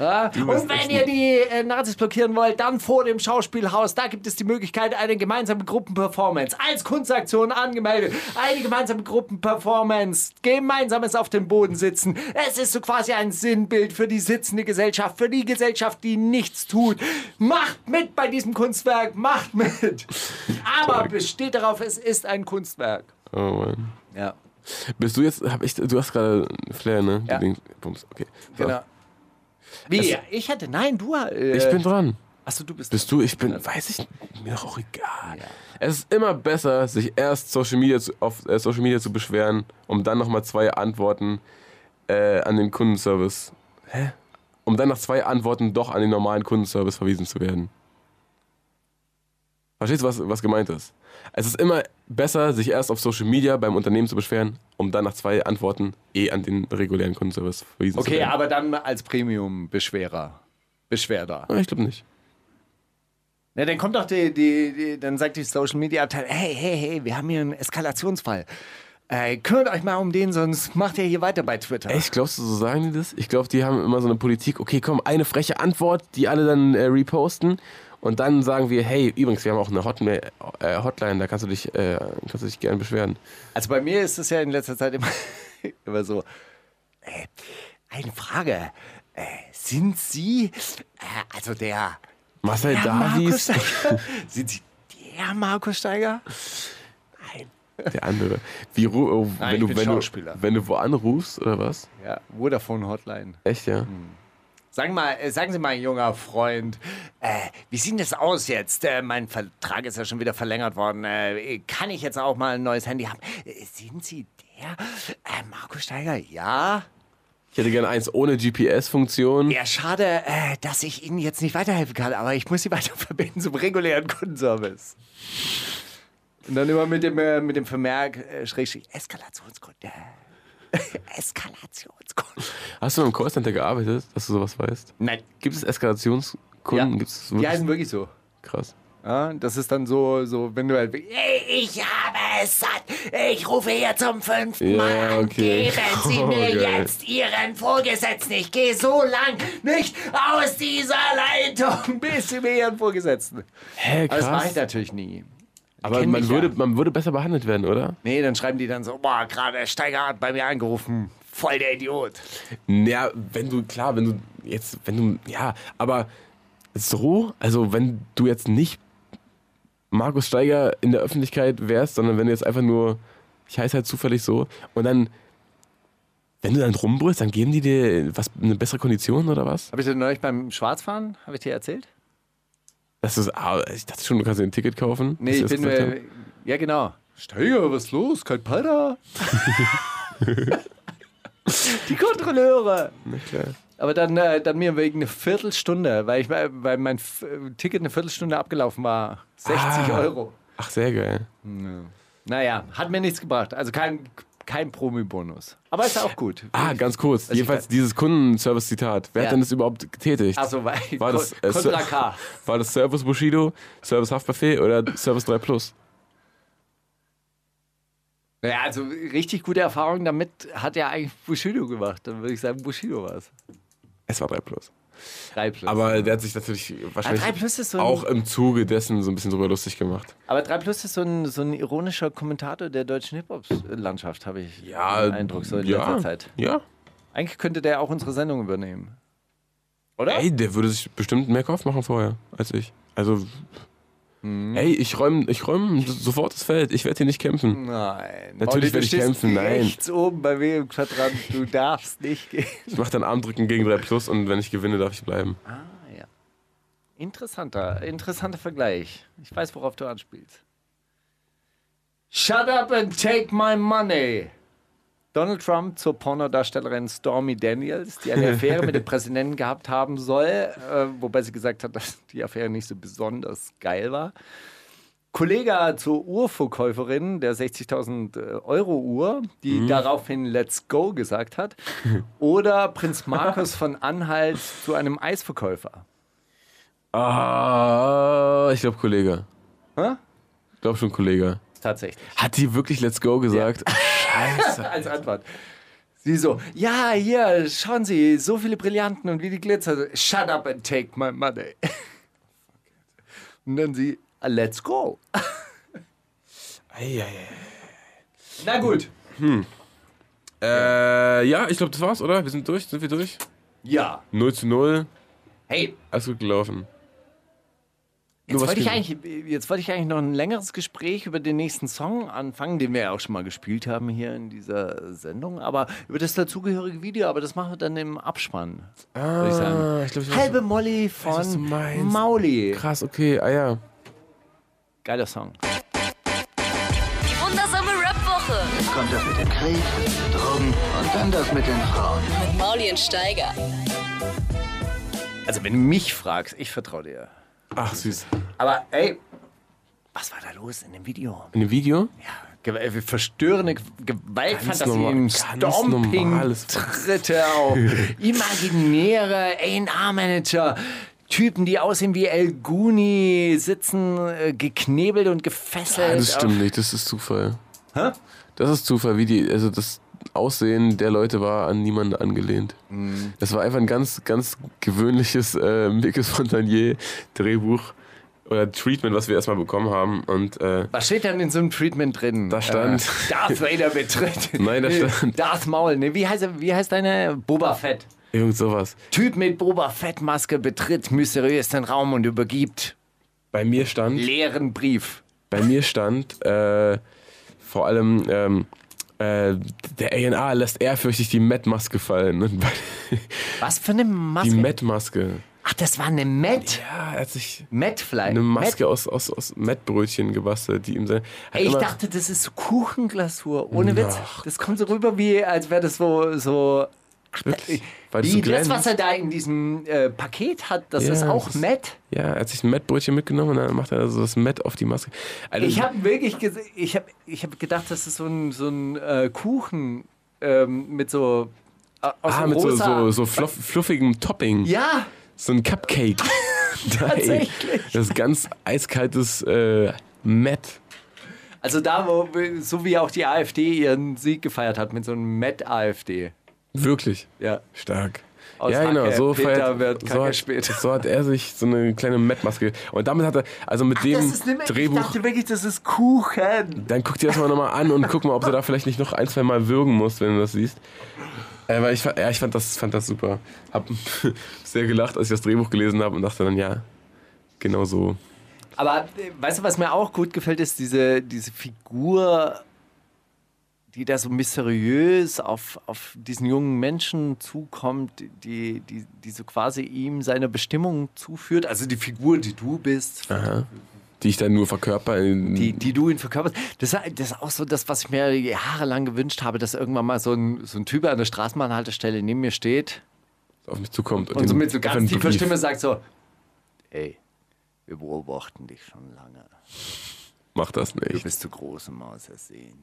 Ja? Und wenn ihr die äh, Nazis blockieren wollt, dann vor dem Schauspielhaus. Da gibt es die Möglichkeit, eine gemeinsame Gruppenperformance als Kunstaktion angemeldet. Eine gemeinsame Gruppenperformance. Gemeinsames auf dem Boden sitzen. Es ist so quasi ein Sinnbild für die sitzende Gesellschaft, für die Gesellschaft, die nichts tut. Macht mit bei diesem Kunstwerk, macht mit. Aber besteht darauf, es ist ein Kunstwerk. Oh Mann. Ja, Bist du jetzt, hab ich, du hast gerade Flair, ne? Ja. Bums, okay. So. genau. Wie? ich hätte, nein, du. Äh, Ich bin dran. Achso, du bist. Bist du? Ich bin, weiß ich, mir doch auch egal. Es ist immer besser, sich erst Social Media zu, auf äh, Social Media zu beschweren, um dann nochmal zwei Antworten äh, an den Kundenservice. Hä? Um dann nach zwei Antworten doch an den normalen Kundenservice verwiesen zu werden. Verstehst du, was, was gemeint ist? Es ist immer besser, sich erst auf Social Media beim Unternehmen zu beschweren, um dann nach zwei Antworten eh an den regulären Kundenservice verwiesen zu Okay, werden. aber dann als Premium-Beschwerer. Beschwerder. Ich glaube nicht. Ja, dann kommt doch die, die, die dann sagt die Social Media Abteilung, hey, hey, hey, wir haben hier einen Eskalationsfall. Äh, kümmert euch mal um den, sonst macht ihr hier weiter bei Twitter. Echt, glaubst du, so sagen die das? Ich glaube, die haben immer so eine Politik, okay, komm, eine freche Antwort, die alle dann äh, reposten. Und dann sagen wir, hey, übrigens, wir haben auch eine Hotmail, äh, Hotline, da kannst du dich, äh, kannst du dich gerne beschweren. Also bei mir ist es ja in letzter Zeit immer, immer so, äh, eine Frage. Äh, sind Sie, äh, also der, Marcel der Davies, Steiger? sind Sie der Markus Steiger? Nein. der andere. Wie, oh, Nein, wenn, du, wenn, du, wenn du wo anrufst, oder was? Ja, Vodafone Hotline. Echt, ja? Sagen, mal, äh, sagen Sie mal, junger Freund, äh, wie sieht das aus jetzt? Äh, mein Vertrag ist ja schon wieder verlängert worden. Äh, kann ich jetzt auch mal ein neues Handy haben? Äh, sind Sie der? Äh, Markus Steiger, ja? Ich hätte gerne eins ohne GPS-Funktion. Ja, schade, dass ich Ihnen jetzt nicht weiterhelfen kann, aber ich muss Sie weiter verbinden zum regulären Kundenservice. Und dann immer mit dem, mit dem Vermerk, Schrägstrich, Eskalationsgründe. Eskalationsgründe. Hast du im Callcenter gearbeitet, dass du sowas weißt? Nein. Gibt es Eskalationskunden? Ja. Gibt es Die wirklich? heißen wirklich so. Krass. Ja, das ist dann so, so wenn du halt. Ich habe es satt. Ich rufe hier zum fünften Ja, Mal an. okay. Geben Sie Oh, mir geil. jetzt Ihren Vorgesetzten. Ich gehe so lang nicht aus dieser Leitung, bis Sie mir Ihren Vorgesetzten. Hä, Aber das mache ich krass. natürlich nie. Aber man würde, ja. man würde besser behandelt werden, oder? Nee, dann schreiben die dann so: Boah, gerade Steiger hat bei mir angerufen. Voll der Idiot. Ja, wenn du, klar, wenn du jetzt, wenn du, ja, aber so, also wenn du jetzt nicht Markus Steiger in der Öffentlichkeit wärst, sondern wenn du jetzt einfach nur, ich heiße halt zufällig so, und dann, wenn du dann rumbrüllst, dann geben die dir was, eine bessere Kondition oder was? Habe ich dir neulich beim Schwarzfahren, habe ich dir erzählt? Das ist, ah, ich dachte schon, du kannst dir ein Ticket kaufen. Nee, ich bin. Äh, ja, genau. Steiger, was ist los? Kein Pader? Die Kontrolleure. Na klar. Aber dann, äh, dann mir wegen eine Viertelstunde, weil, ich, weil mein F äh, Ticket eine Viertelstunde abgelaufen war. 60 Ah. Euro. Ach, sehr geil. Naja, hat mir nichts gebracht. Also kein, kein Promi-Bonus. Aber ist auch gut. Ah, ganz kurz. Also Jedenfalls dieses Kundenservice-Zitat. Wer Ja. hat denn das überhaupt getätigt? Achso, War das, äh, K. War das Service Bushido, Service Haftbefehl oder Service 3 Plus? Naja, also richtig gute Erfahrungen damit hat ja eigentlich Bushido gemacht. Dann würde ich sagen, Bushido war es. Es war 3 Plus. 3 Plus. Aber der hat sich natürlich wahrscheinlich 3 Plus ist so ein- auch im Zuge dessen so ein bisschen drüber lustig gemacht. Aber 3 Plus ist so ein, so ein ironischer Kommentator der deutschen Hip-Hop-Landschaft, habe ich den Eindruck, so in ja, letzter Zeit. Ja, Eigentlich könnte der auch unsere Sendung übernehmen. Oder? Ey, der würde sich bestimmt mehr Kopf machen vorher als ich. Also, Mhm. ey, ich räume ich räum sofort das Feld. Ich werde hier nicht kämpfen. Nein. Natürlich werde ich kämpfen, nein. Rechts oben bei mir im Quadrant. Du darfst nicht gehen. Ich mache dann Armdrücken gegen 3 Plus und wenn ich gewinne, darf ich bleiben. Ah, ja. Interessanter, interessanter Vergleich. Ich weiß, worauf du anspielst. Shut up and take my money. Donald Trump zur Pornodarstellerin Stormy Daniels, die eine Affäre mit dem Präsidenten gehabt haben soll, äh, wobei sie gesagt hat, dass die Affäre nicht so besonders geil war. Kollege zur Uhrverkäuferin der 60.000 äh, Euro Uhr, die daraufhin Let's Go gesagt hat. Oder Prinz Markus von Anhalt zu einem Eisverkäufer. Ah, ich glaube Kollege. Hä? Ich glaube schon Kollege. Tatsächlich. Hat die wirklich Let's Go gesagt? Scheiße. Als Antwort. Sie so, ja, hier, schauen Sie, so viele Brillanten und wie die Glitzer. Shut up and take my money. Und dann sie, let's go. Eieiei. Na gut. Äh, ja, ich glaube, das war's, oder? Wir sind durch. Sind wir durch? Ja. 0 zu 0. Hey, Alles gut gelaufen. Jetzt wollte, ich eigentlich, jetzt wollte ich eigentlich noch ein längeres Gespräch über den nächsten Song anfangen, den wir ja auch schon mal gespielt haben hier in dieser Sendung, aber über das dazugehörige Video, aber das machen wir dann im Abspann. würde ich sagen. Ah, ich glaube, ich Halbe Molly von. Mauli. Krass, okay, ah ja. Geiler Song. Die wundersame Rap-Woche kommt das mit dem Krieg, Drogen und dann das mit den Frauen. mit Mauli und Steiger. Also wenn du mich fragst, ich vertraue dir. Ach, süß. Aber ey, was war da los in dem Video? In dem Video? Ja, ge- äh, verstörende Gewaltfantasien, normales- Stomping-Tritte auch, imaginäre A&R-Manager, Typen, die aussehen wie El Guni, sitzen äh, geknebelt und gefesselt. Ah, das stimmt nicht, das ist Zufall. Hä? Das ist Zufall, wie die, also das Aussehen der Leute war an niemanden angelehnt. Mhm. Das war einfach ein ganz, ganz gewöhnliches äh, Mikes Fontanier Drehbuch oder Treatment, was wir erstmal bekommen haben. Und äh, Was steht denn in so einem Treatment drin? Da stand- Äh, Darth Vader betritt. Nein, da stand- Darth Maul. Nee, wie, heißt, wie heißt deine Boba Fett? irgend sowas. Typ mit Boba Fett-Maske betritt mysteriös den Raum und übergibt Bei mir stand, leeren Brief. bei mir stand äh, vor allem ähm, äh, der A&R lässt ehrfürchtig die Met-Maske fallen. Was für eine Maske? die Met-Maske. Ach, das war eine Met. Ja, er hat sich Metfly. eine Maske aus, aus, aus Mettbrötchen gebastelt, die ihm sein. Ey, ich dachte, das ist Kuchenglasur. Ohne Witz. Das kommt so rüber, wie als wäre das so. so Ach, Wirklich? Weil so das, was er da in diesem äh, Paket hat, das Ja, ist auch das ist- Met. Ja, er hat sich ein Mettbrötchen mitgenommen und dann macht er so das Mett auf die Maske. Also, Ich habe wirklich ich hab, ich hab gedacht, das ist so ein, so ein äh, Kuchen ähm, mit so. äh, Aus ah, mit so, so, so fluff, fluffigem Topping. Ja, So ein Cupcake. Tatsächlich. Das ist ganz eiskaltes äh, Mett. also da, wo, so wie auch die AfD ihren Sieg gefeiert hat mit so einem Met-AfD. Wirklich. Ja. Stark. Aus ja, genau. Hacke, So, Peter feiert, wird so, hat, spät. so hat er sich so eine kleine Mettmaske. Und damit hat er, also mit dem Das ist nicht mehr, ich Drehbuch. dachte wirklich, das ist Kuchen. Dann guck dir das mal nochmal an und guck mal, ob du da vielleicht nicht noch ein, zwei Mal würgen musst, wenn du das siehst. Äh, weil ich, ja, ich fand das, fand das super. Hab sehr gelacht, als ich das Drehbuch gelesen habe und dachte dann, ja, genau so. Aber äh, weißt du, was mir auch gut gefällt, ist diese, diese Figur, die da so mysteriös auf, auf diesen jungen Menschen zukommt, die, die, die so quasi ihm seine Bestimmung zuführt. Also die Figur, die du bist, Aha. Die ich dann nur verkörper. In, die, die du ihn verkörperst. Das, ist- das ist auch so das, was ich mir jahrelang gewünscht habe, dass irgendwann mal so ein, so ein Typ an der Straßenbahnhaltestelle neben mir steht auf mich zukommt. und so den- mit so ganz tiefer Brief. Stimme sagt so, ey, wir beobachten dich schon lange. Mach das Du nicht. bist zu groß, um ausersehen.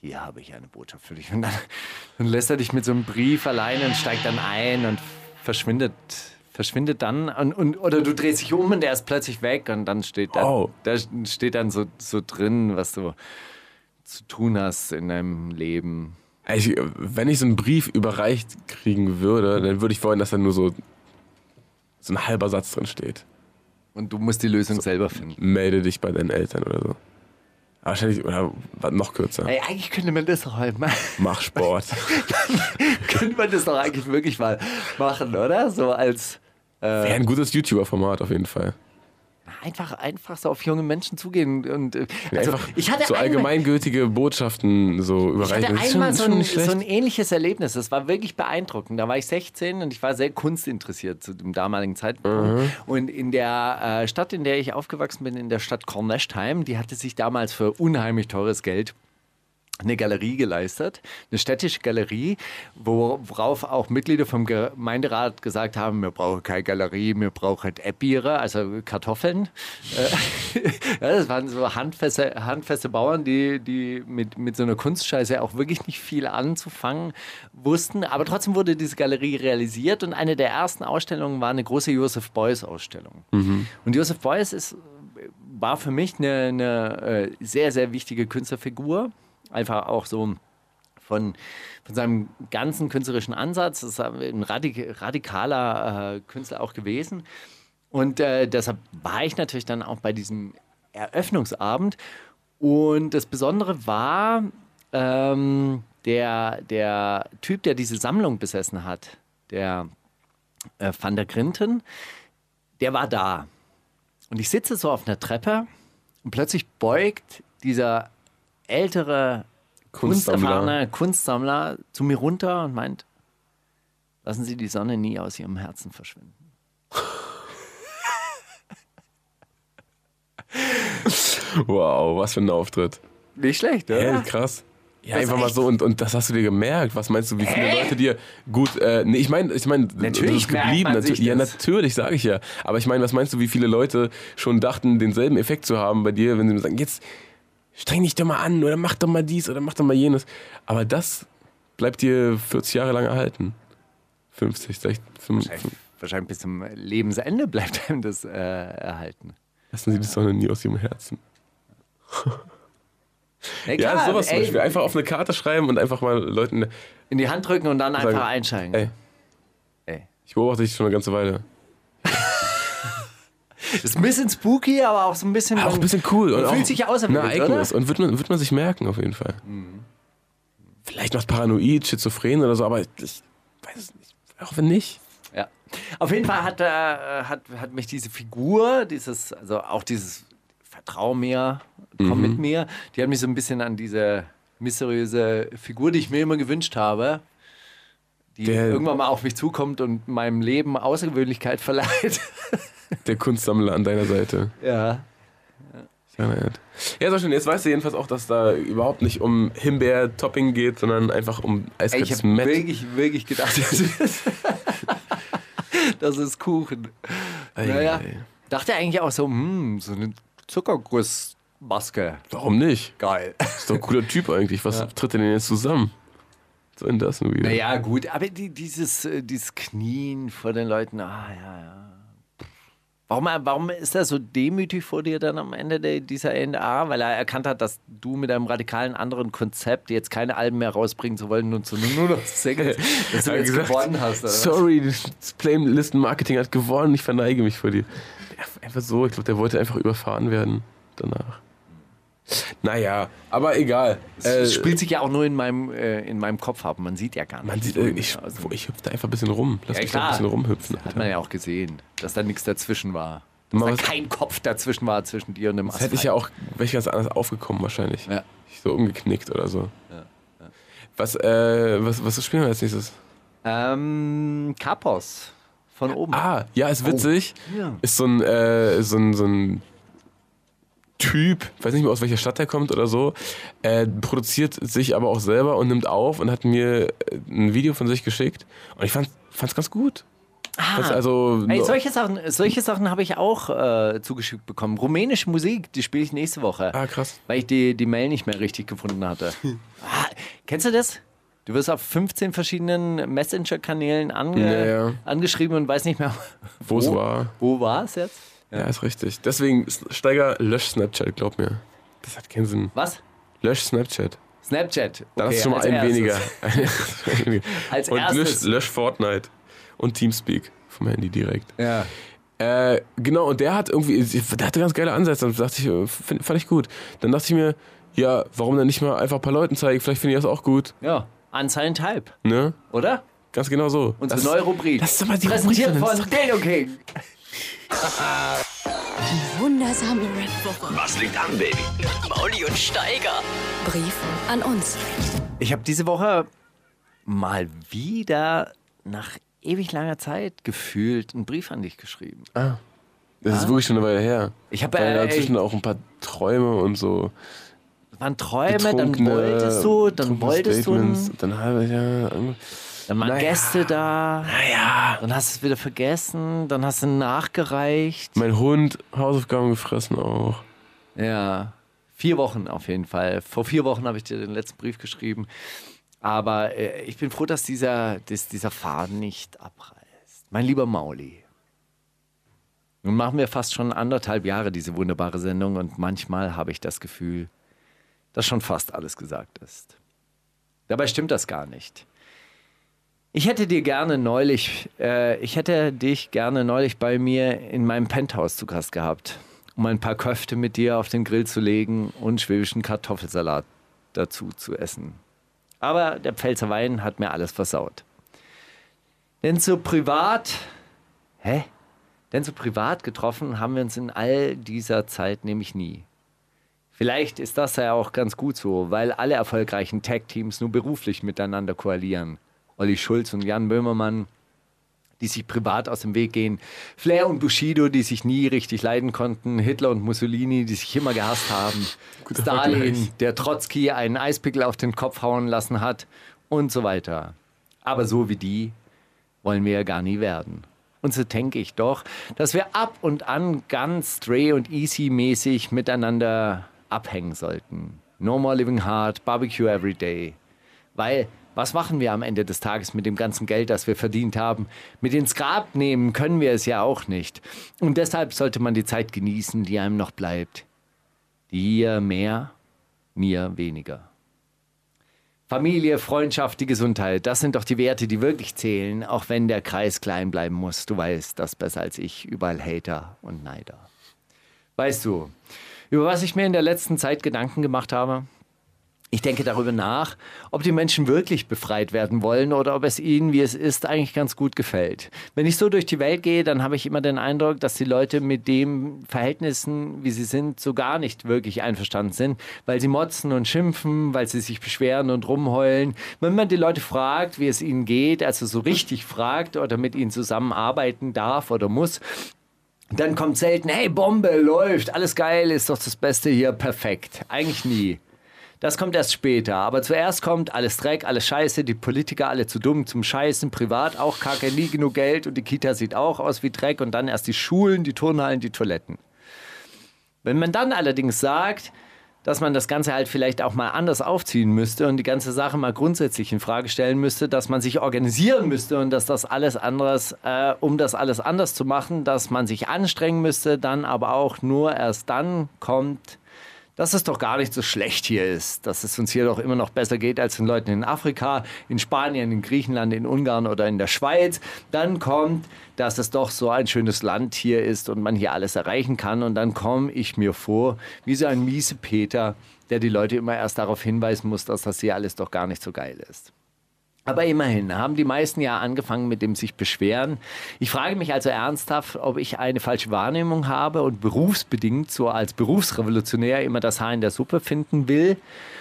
Hier habe ich eine Botschaft für dich. Und dann, dann lässt er dich mit so einem Brief alleine und steigt dann ein und verschwindet, verschwindet dann. Und, und, oder du drehst dich um und er ist plötzlich weg und dann steht da, Oh. da steht dann so, so drin, was du zu tun hast in deinem Leben. Ich, wenn ich so einen Brief überreicht kriegen würde, dann würde ich wollen, dass da nur so, so ein halber Satz drin steht. Und du musst die Lösung selber finden. Melde dich bei deinen Eltern oder so. Wahrscheinlich, oder noch kürzer. Ey, eigentlich könnte man das doch halt mal. Mach Sport. könnte man das doch eigentlich wirklich mal machen, oder? So als. Wäre ein gutes YouTuber-Format auf jeden Fall. Einfach, einfach so auf junge Menschen zugehen und äh, also Einfach ich hatte so einmal- allgemeingültige Botschaften so Ich überreichen. hatte Das ist einmal so ein, so ein ähnliches Erlebnis. Das war wirklich beeindruckend. Da war ich 16 und ich war sehr kunstinteressiert zu dem damaligen Zeitpunkt. Mhm. Und in der äh, Stadt, in der ich aufgewachsen bin, in der Stadt Kornechtheim, die hatte sich damals für unheimlich teures Geld eine Galerie geleistet, eine städtische Galerie, wo- worauf auch Mitglieder vom Gemeinderat gesagt haben, wir brauchen keine Galerie, wir brauchen Eppiere, also Kartoffeln. Äh, ja, das waren so handfeste, handfeste Bauern, die, die mit, mit so einer Kunstscheiße auch wirklich nicht viel anzufangen wussten. Aber trotzdem wurde diese Galerie realisiert und eine der ersten Ausstellungen war eine große Josef Beuys Ausstellung. Und Josef Beuys ist war für mich eine, eine äh, sehr, sehr wichtige Künstlerfigur. Einfach auch so von, von seinem ganzen künstlerischen Ansatz. Das ist ein radik radikaler äh, Künstler auch gewesen. Und äh, deshalb war ich natürlich dann auch bei diesem Eröffnungsabend. Und das Besondere war, ähm, der, der Typ, der diese Sammlung besessen hat, der äh, Van der Grinten, der war da. Und ich sitze so auf einer Treppe und plötzlich beugt dieser ältere, Kunstsammler. kunsterfahrene Kunstsammler zu mir runter und meint, lassen Sie die Sonne nie aus Ihrem Herzen verschwinden. Wow, was für ein Auftritt. Nicht schlecht, Hä, krass. Ja, Das einfach mal so und, und das hast du dir gemerkt. Was meinst du, wie viele Leute dir gut, äh, nee, ich meine, ich meine, Natürlich das ist geblieben. Natürlich, ja, natürlich, sage ich ja. Aber ich meine, was meinst du, wie viele Leute schon dachten, denselben Effekt zu haben bei dir, wenn sie sagen, jetzt streng dich doch mal an oder mach doch mal dies oder mach doch mal jenes. Aber das bleibt dir 40 Jahre lang erhalten. 50, 60, 55. Wahrscheinlich bis zum Lebensende bleibt einem das äh, erhalten. Lassen Sie die Sonne nie aus Ihrem Herzen. Ja, Ja, klar, sowas zum ey, Beispiel. Einfach auf eine Karte schreiben und einfach mal Leuten, in die Hand drücken und dann Sagen, einfach einsteigen. ey, Ey. ich beobachte dich schon eine ganze Weile. Ist ein bisschen spooky, aber auch so ein bisschen. Auch ein bisschen cool. Und fühlt auch sich ja ein Ereignis. oder? Und wird man, wird man sich merken, auf jeden Fall. Vielleicht noch paranoid, schizophren oder so, aber ich weiß es nicht. Auch wenn nicht. Ja. Auf jeden Fall hat, äh, hat, hat mich diese Figur, dieses, also auch dieses Vertrau mir, komm Mhm. mit mir, die hat mich so ein bisschen an diese mysteriöse Figur, die ich mir immer gewünscht habe, die Der- irgendwann mal auf mich zukommt und meinem Leben Außergewöhnlichkeit verleiht. Der Kunstsammler an deiner Seite. ja. Ja, ja, so schön. Jetzt weißt du jedenfalls auch, dass da überhaupt nicht um Himbeer-Topping geht, sondern einfach um Ey, ich eiskaltes habe wirklich, wirklich gedacht, das ist, das ist Kuchen. Naja, ei. dachte eigentlich auch so, hm, so eine Zuckergussmaske. Warum nicht? Geil. Ist doch ein cooler Typ eigentlich. Was tritt denn jetzt zusammen? Soll denn das nun wieder? Naja, gut, aber die, dieses, äh, dieses Knien vor den Leuten, ah ja, ja. Warum, warum ist er so demütig vor dir dann am Ende der, dieser NDA? Weil er erkannt hat, dass du mit einem radikalen anderen Konzept jetzt keine Alben mehr rausbringen zu wollen und zu nur noch singen, dass du jetzt gesagt, gewonnen hast. Oder? Sorry, das Playlisten-Marketing hat gewonnen, ich verneige mich vor dir. Einfach so, ich glaube, der wollte einfach überfahren werden danach. Naja, aber egal. Äh, Es spielt sich ja auch nur in meinem, äh, in meinem Kopf ab. Man sieht ja gar nicht. man sieht, äh, ich, also, ich hüpfe da einfach ein bisschen rum. Lass ja, mich da ein klar. bisschen rumhüpfen. Das hat man ja auch gesehen, dass da nichts dazwischen war. Dass Mal da kein Kopf dazwischen war zwischen dir und dem Das Asphalt. hätte ich ja auch, wäre ich ganz anders aufgekommen wahrscheinlich. Ja. Ich so umgeknickt oder so. Was, äh, was, was spielen wir als nächstes? Ähm, Kapos. Von oben. Ah, ja, ist witzig. Ja. Ist so ein, äh, so ein, so ein Typ, weiß nicht mehr aus welcher Stadt er kommt oder so, äh, produziert sich aber auch selber und nimmt auf und hat mir äh, ein Video von sich geschickt. Und ich fand es ganz gut. Fand's also, Ey, solche Sachen, solche Sachen habe ich auch äh, zugeschickt bekommen. Rumänische Musik, die spiele ich nächste Woche. ah, krass. Weil ich die, die Mail nicht mehr richtig gefunden hatte. ah, kennst du das? Du wirst auf 15 verschiedenen Messenger-Kanälen ange Ja, ja. angeschrieben und weiß nicht mehr, Wo es war. Wo war es jetzt? Ja. ist richtig. Deswegen, Steiger, lösch Snapchat, glaub mir. Das hat keinen Sinn. Was? Lösch Snapchat. Snapchat. Dann Okay, hast du schon mal einen weniger. Als und lösch, erstes. lösch Fortnite und Teamspeak vom Handy direkt. Ja. Äh, genau, und der hat irgendwie, der hatte ganz geile Ansätze, und dachte ich, äh, find, fand ich gut. Dann dachte ich mir, ja, warum dann nicht mal einfach ein paar Leuten zeigen, vielleicht finde ich das auch gut, Ja, Unsigned Hype, ne? oder? Ganz genau so. Unsere das, neue Rubrik. Das ist aber die Präsentiert Rubrik, von Dildo King. Wundersame Rap-Woche. Was liegt an, Baby? Mauli und Steiger. Brief an uns. Ich habe diese Woche mal wieder nach ewig langer Zeit gefühlt einen Brief an dich geschrieben. Das ist wirklich schon eine Weile her. Ich habe äh, dazwischen auch ein paar Träume und so. waren Träume, dann wolltest du, dann wolltest du, Dann habe ich ja. Dann waren Naja. Gäste da, Naja. dann hast du es wieder vergessen, dann hast du nachgereicht. Mein Hund Hausaufgaben gefressen auch. Ja, vier Wochen auf jeden Fall. Vor vier Wochen habe ich dir den letzten Brief geschrieben. Aber äh, ich bin froh, dass dieser, dass dieser Faden nicht abreißt. Mein lieber Mauli. Nun machen wir fast schon anderthalb Jahre diese wunderbare Sendung und manchmal habe ich das Gefühl, dass schon fast alles gesagt ist. Dabei stimmt das gar nicht. Ich hätte dir gerne neulich, äh, ich hätte dich gerne neulich bei mir in meinem Penthouse zu Gast gehabt, um ein paar Köfte mit dir auf den Grill zu legen und schwäbischen Kartoffelsalat dazu zu essen. Aber der Pfälzer Wein hat mir alles versaut. Denn so privat, hä? Denn so privat getroffen haben wir uns in all dieser Zeit nämlich nie. Vielleicht ist das ja auch ganz gut so, weil alle erfolgreichen Tag-Teams nur beruflich miteinander koalieren. Olli Schulz und Jan Böhmermann, die sich privat aus dem Weg gehen. Flair und Bushido, die sich nie richtig leiden konnten. Hitler und Mussolini, die sich immer gehasst haben. Stalin, Vergleich. der Trotzki einen Eispickel auf den Kopf hauen lassen hat und so weiter. Aber so wie die wollen wir ja gar nie werden. Und so denke ich doch, dass wir ab und an ganz stray und easy mäßig miteinander abhängen sollten. No more living hard, barbecue every day. Weil, was machen wir am Ende des Tages mit dem ganzen Geld, das wir verdient haben? Mit ins Grab nehmen können wir es ja auch nicht. Und deshalb sollte man die Zeit genießen, die einem noch bleibt. Dir mehr, mir weniger. Familie, Freundschaft, die Gesundheit, das sind doch die Werte, die wirklich zählen, auch wenn der Kreis klein bleiben muss. Du weißt das besser als ich, überall Hater und Neider. Weißt du, über was ich mir in der letzten Zeit Gedanken gemacht habe? Ich denke darüber nach, ob die Menschen wirklich befreit werden wollen oder ob es ihnen, wie es ist, eigentlich ganz gut gefällt. Wenn ich so durch die Welt gehe, dann habe ich immer den Eindruck, dass die Leute mit den Verhältnissen, wie sie sind, so gar nicht wirklich einverstanden sind, weil sie motzen und schimpfen, weil sie sich beschweren und rumheulen. Wenn man die Leute fragt, wie es ihnen geht, also so richtig fragt oder mit ihnen zusammenarbeiten darf oder muss, dann kommt selten, hey, Bombe, läuft, alles geil, ist doch das Beste hier, perfekt. Eigentlich nie. Das kommt erst später. Aber zuerst kommt alles Dreck, alles Scheiße, die Politiker alle zu dumm zum Scheißen, privat auch kacke, nie genug Geld und die Kita sieht auch aus wie Dreck und dann erst die Schulen, die Turnhallen, die Toiletten. Wenn man dann allerdings sagt, dass man das Ganze halt vielleicht auch mal anders aufziehen müsste und die ganze Sache mal grundsätzlich in Frage stellen müsste, dass man sich organisieren müsste und dass das alles anderes, äh, um das alles anders zu machen, dass man sich anstrengen müsste, dann aber auch nur erst dann kommt, dass es doch gar nicht so schlecht hier ist, dass es uns hier doch immer noch besser geht als den Leuten in Afrika, in Spanien, in Griechenland, in Ungarn oder in der Schweiz. Dann kommt, dass es doch so ein schönes Land hier ist und man hier alles erreichen kann. Und dann komme ich mir vor, wie so ein miese Peter, der die Leute immer erst darauf hinweisen muss, dass das hier alles doch gar nicht so geil ist. Aber immerhin haben die meisten ja angefangen mit dem sich beschweren. Ich frage mich also ernsthaft, ob ich eine falsche Wahrnehmung habe und berufsbedingt so als Berufsrevolutionär immer das Haar in der Suppe finden will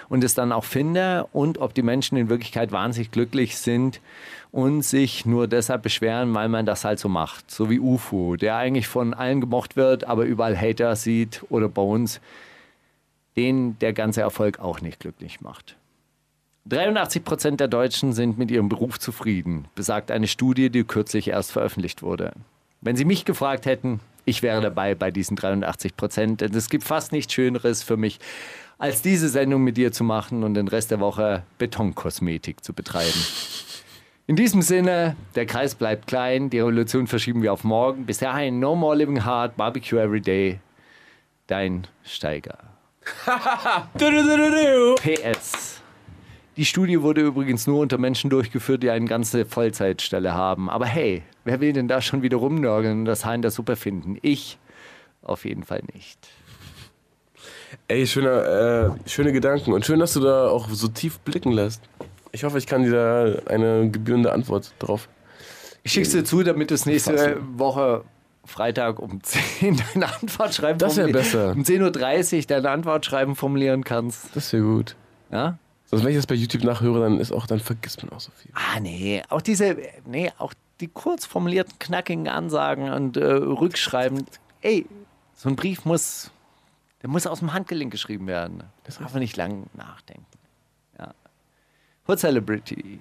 und es dann auch finde und ob die Menschen in Wirklichkeit wahnsinnig glücklich sind und sich nur deshalb beschweren, weil man das halt so macht. So wie UFO, der eigentlich von allen gemocht wird, aber überall Hater sieht oder Bones, den der ganze Erfolg auch nicht glücklich macht. 83 Prozent der Deutschen sind mit ihrem Beruf zufrieden, besagt eine Studie, die kürzlich erst veröffentlicht wurde. Wenn Sie mich gefragt hätten, ich wäre dabei bei diesen 83 Prozent, denn es gibt fast nichts Schöneres für mich, als diese Sendung mit dir zu machen und den Rest der Woche Betonkosmetik zu betreiben. In diesem Sinne, der Kreis bleibt klein, die Revolution verschieben wir auf morgen. Bis dahin, no more living hard, barbecue every day. Dein Steiger. PS. Die Studie wurde übrigens nur unter Menschen durchgeführt, die eine ganze Vollzeitstelle haben. Aber hey, wer will denn da schon wieder rumnörgeln und das Haar in der Suppe finden? Ich auf jeden Fall nicht. Ey, schöner, äh, schöne Gedanken und schön, dass du da auch so tief blicken lässt. Ich hoffe, ich kann dir da eine gebührende Antwort drauf. Ich schick's dir zu, damit du es nächste Fassen. Woche Freitag um 10 deine Antwort schreiben Das wär formulieren- besser. Um 10.30 Uhr deine Antwort schreiben formulieren kannst. Das wäre gut. Ja? Sonst, wenn ich das bei YouTube nachhöre, dann ist auch, dann vergisst man auch so viel. Ah, nee. Auch diese, nee, auch die kurz formulierten, knackigen Ansagen und äh, Rückschreiben. Ey, so ein Brief muss, der muss aus dem Handgelenk geschrieben werden. Das darf man nicht lang nachdenken. Ja. Hood Celebrity.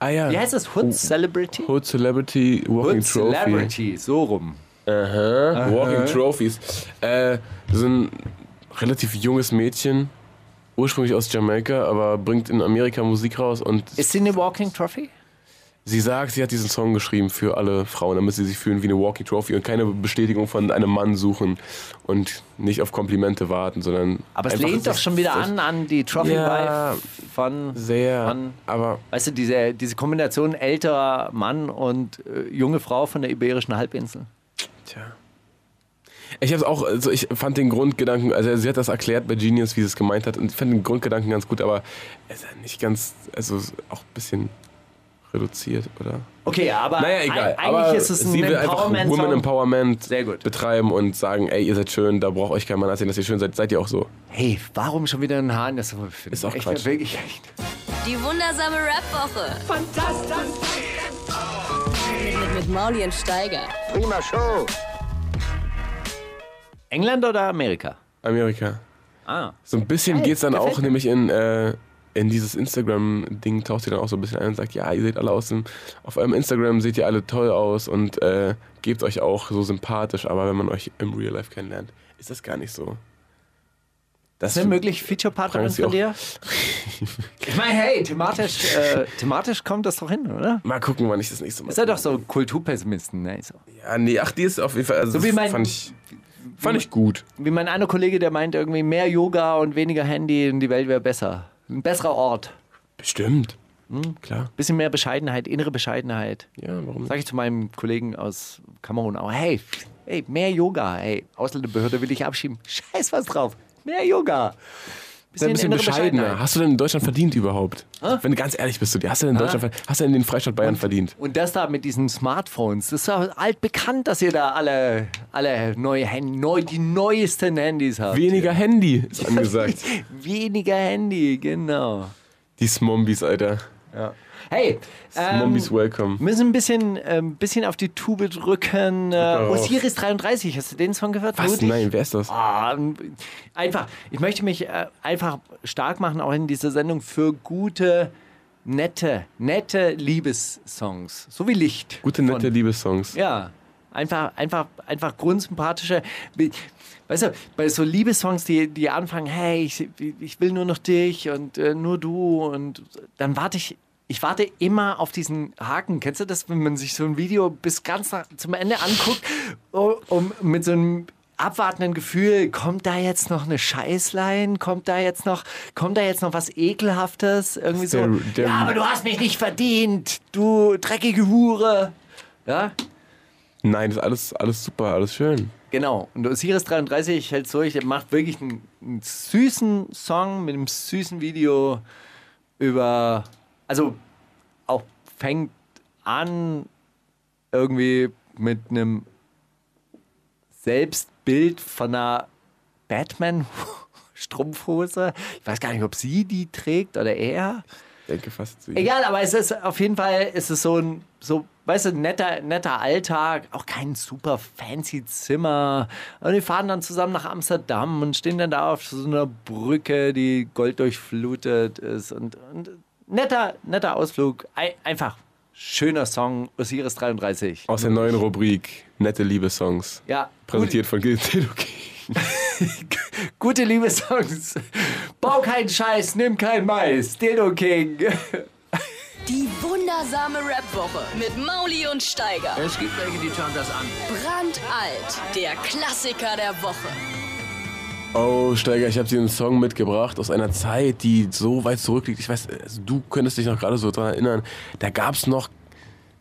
Ah ja. Wie heißt das? Hood Celebrity? Hood Celebrity Walking Hood Trophy. Celebrity, so rum. Aha. Walking Trophies. Äh, das ist ein relativ junges Mädchen, ursprünglich aus Jamaika, aber bringt in Amerika Musik raus und Ist sie eine Walking Trophy? sie sagt, sie hat diesen Song geschrieben für alle Frauen, damit sie sich fühlen wie eine Walking Trophy und keine Bestätigung von einem Mann suchen und nicht auf Komplimente warten, sondern Aber es lehnt doch schon wieder an an die Trophy Ja, Wife von Sehr, Von, aber weißt du, diese, diese Kombination älterer Mann und äh, junge Frau von der Iberischen Halbinsel. Tja. Ich habe auch, also ich fand den Grundgedanken, also sie hat das erklärt bei Genius, wie sie es gemeint hat, und ich fand den Grundgedanken ganz gut, aber es ist ja nicht ganz, also auch ein bisschen reduziert, oder? Okay, aber Naja, egal. Eig aber eigentlich ist es ein sie will einfach Empowerment. Women Empowerment Sehr gut. betreiben und sagen, ey, ihr seid schön, da braucht euch kein Mann erzählen, dass ihr schön seid, seid ihr auch so. hey, warum schon wieder ein Haar in der Suppe finden? Ist auch echt, Quatsch. Wirklich, echt. Die wundersame Rap-Woche. Fantastisch. Mit, mit, mit Mauli und Steiger. Prima Show. England oder Amerika? Amerika. Ah. So ein bisschen Geil, geht's dann auch nämlich in, äh, in dieses Instagram-Ding, taucht sie dann auch so ein bisschen ein und sagt, ja, ihr seht alle aus dem, auf eurem Instagram seht ihr alle toll aus und äh, gebt euch auch so sympathisch, aber wenn man euch im Real Life kennenlernt, ist das gar nicht so. Das Ist eine mögliche Feature-Partnerin von dir? ich meine, hey, thematisch, äh, thematisch kommt das doch hin, oder? Mal gucken, wann ich das nächste Mal. Ist ja doch so Kulturpessimisten, ne? So. Ja, nee, ach, die ist auf jeden Fall. Also So wie mein- fand ich, fand ich gut. Wie mein einer Kollege, der meint irgendwie mehr Yoga und weniger Handy und die Welt wäre besser. Ein besserer Ort. Bestimmt. Hm? Klar. Bisschen mehr Bescheidenheit, innere Bescheidenheit. Ja, warum? Sag ich zu meinem Kollegen aus Kamerun auch, hey, hey, mehr Yoga, hey, Ausländerbehörde will ich abschieben. Scheiß was drauf. Mehr Yoga. Sei ein bisschen bescheidener. Hast du denn in Deutschland verdient überhaupt? Wenn du ganz ehrlich bist, du, hast du denn in Deutschland, ver- hast du denn in den Freistaat Bayern verdient? Und das da mit diesen Smartphones, das ist ja altbekannt, dass ihr da alle, alle neue neu, die neuesten Handys habt. Weniger Handy, ist angesagt. Weniger Handy, genau. Die Smombies, Alter. Hey, ähm, Smombies welcome. müssen ein bisschen, ähm, bisschen auf die Tube drücken. Äh. Osiris 33, hast du den Song gehört? Was? Nein, wer ist das? Ähm, einfach, ich möchte mich äh, einfach stark machen, auch in dieser Sendung, für gute, nette, nette Liebessongs. So wie Licht. Gute, nette Liebessongs. Ja, einfach, einfach, einfach grundsympathische. Weißt du, bei so Liebessongs, die, die anfangen, hey, ich, ich will nur noch dich und äh, nur du und dann warte ich. Ich warte immer auf diesen Haken. Kennst du das, wenn man sich so ein Video bis ganz nach, zum Ende anguckt, um, um mit so einem abwartenden Gefühl, kommt da jetzt noch eine Scheißlein? Kommt da jetzt noch, kommt da jetzt noch was Ekelhaftes? Irgendwie so. Der- der- ja, aber du hast mich nicht verdient, du dreckige Hure. Ja, Nein, das ist alles, alles super, alles schön. Genau. Und Osiris 33 hält durch, er macht wirklich einen, einen süßen Song mit einem süßen Video über. Also auch fängt an irgendwie mit einem Selbstbild von einer Batman-Strumpfhose. Ich weiß gar nicht, ob sie die trägt oder er. Ich denke fast so. Egal, aber es ist auf jeden Fall ist es so ein, so, weißt du, netter, netter Alltag, auch kein super fancy Zimmer. Und die fahren dann zusammen nach Amsterdam und stehen dann da auf so einer Brücke, die golddurchflutet ist. Und, und netter, netter Ausflug. Ei- Einfach schöner Song, Osiris 33. Aus der neuen Rubrik Nette Liebessongs. Ja, Präsentiert von Gil gute Liebessongs. Bau keinen Scheiß, nimm kein Mais. Dildo King. Die wundersame Rap-Woche mit Mauli und Steiger. Es gibt welche, die schauen das an. Brandalt. Der Klassiker der Woche. Oh, Steiger, ich habe dir einen Song mitgebracht aus einer Zeit, die so weit zurückliegt. Ich weiß, also du könntest dich noch gerade so dran erinnern. Da gab es noch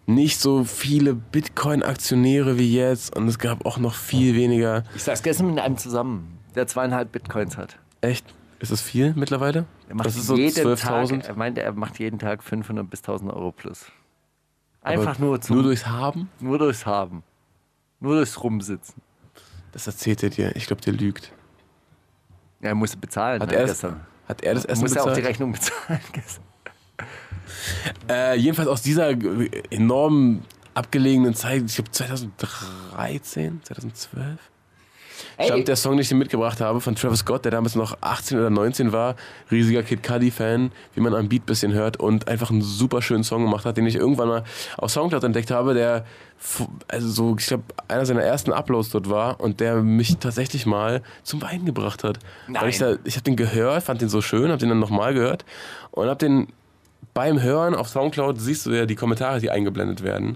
nicht so viele Bitcoin-Aktionäre wie jetzt und es gab auch noch viel weniger. Ich saß gestern mit einem zusammen, der zweieinhalb Bitcoins hat. Echt? Ist das viel mittlerweile? Er macht das ist so jeden Tag, 12.000. er meinte, er macht jeden Tag 500 bis 1000 Euro plus. Einfach Aber nur, zum, Nur durchs Haben? nur durchs Haben. Nur durchs Rumsitzen. Das erzählt er dir. Ich glaube, der lügt. Ja, er musste bezahlen. Hat ne, er, das, hat er das Er Essen musste auch die bezahlt? Rechnung bezahlen gestern. Äh, jedenfalls aus dieser enorm abgelegenen Zeit, ich glaube 2013, 2012, stammt der Song, den ich dir mitgebracht habe, von Travis Scott, der damals noch 18 oder 19 war, riesiger Kid Cudi-Fan, wie man am Beat ein bisschen hört und einfach einen super schönen Song gemacht hat, den ich irgendwann mal auf Soundcloud entdeckt habe, der also so, ich glaube, einer seiner ersten Uploads dort war und der mich tatsächlich mal zum Weinen gebracht hat. Weil ich, da, ich habe den gehört, fand den so schön, habe den dann nochmal gehört und habe den beim Hören auf Soundcloud siehst du ja die Kommentare, die eingeblendet werden.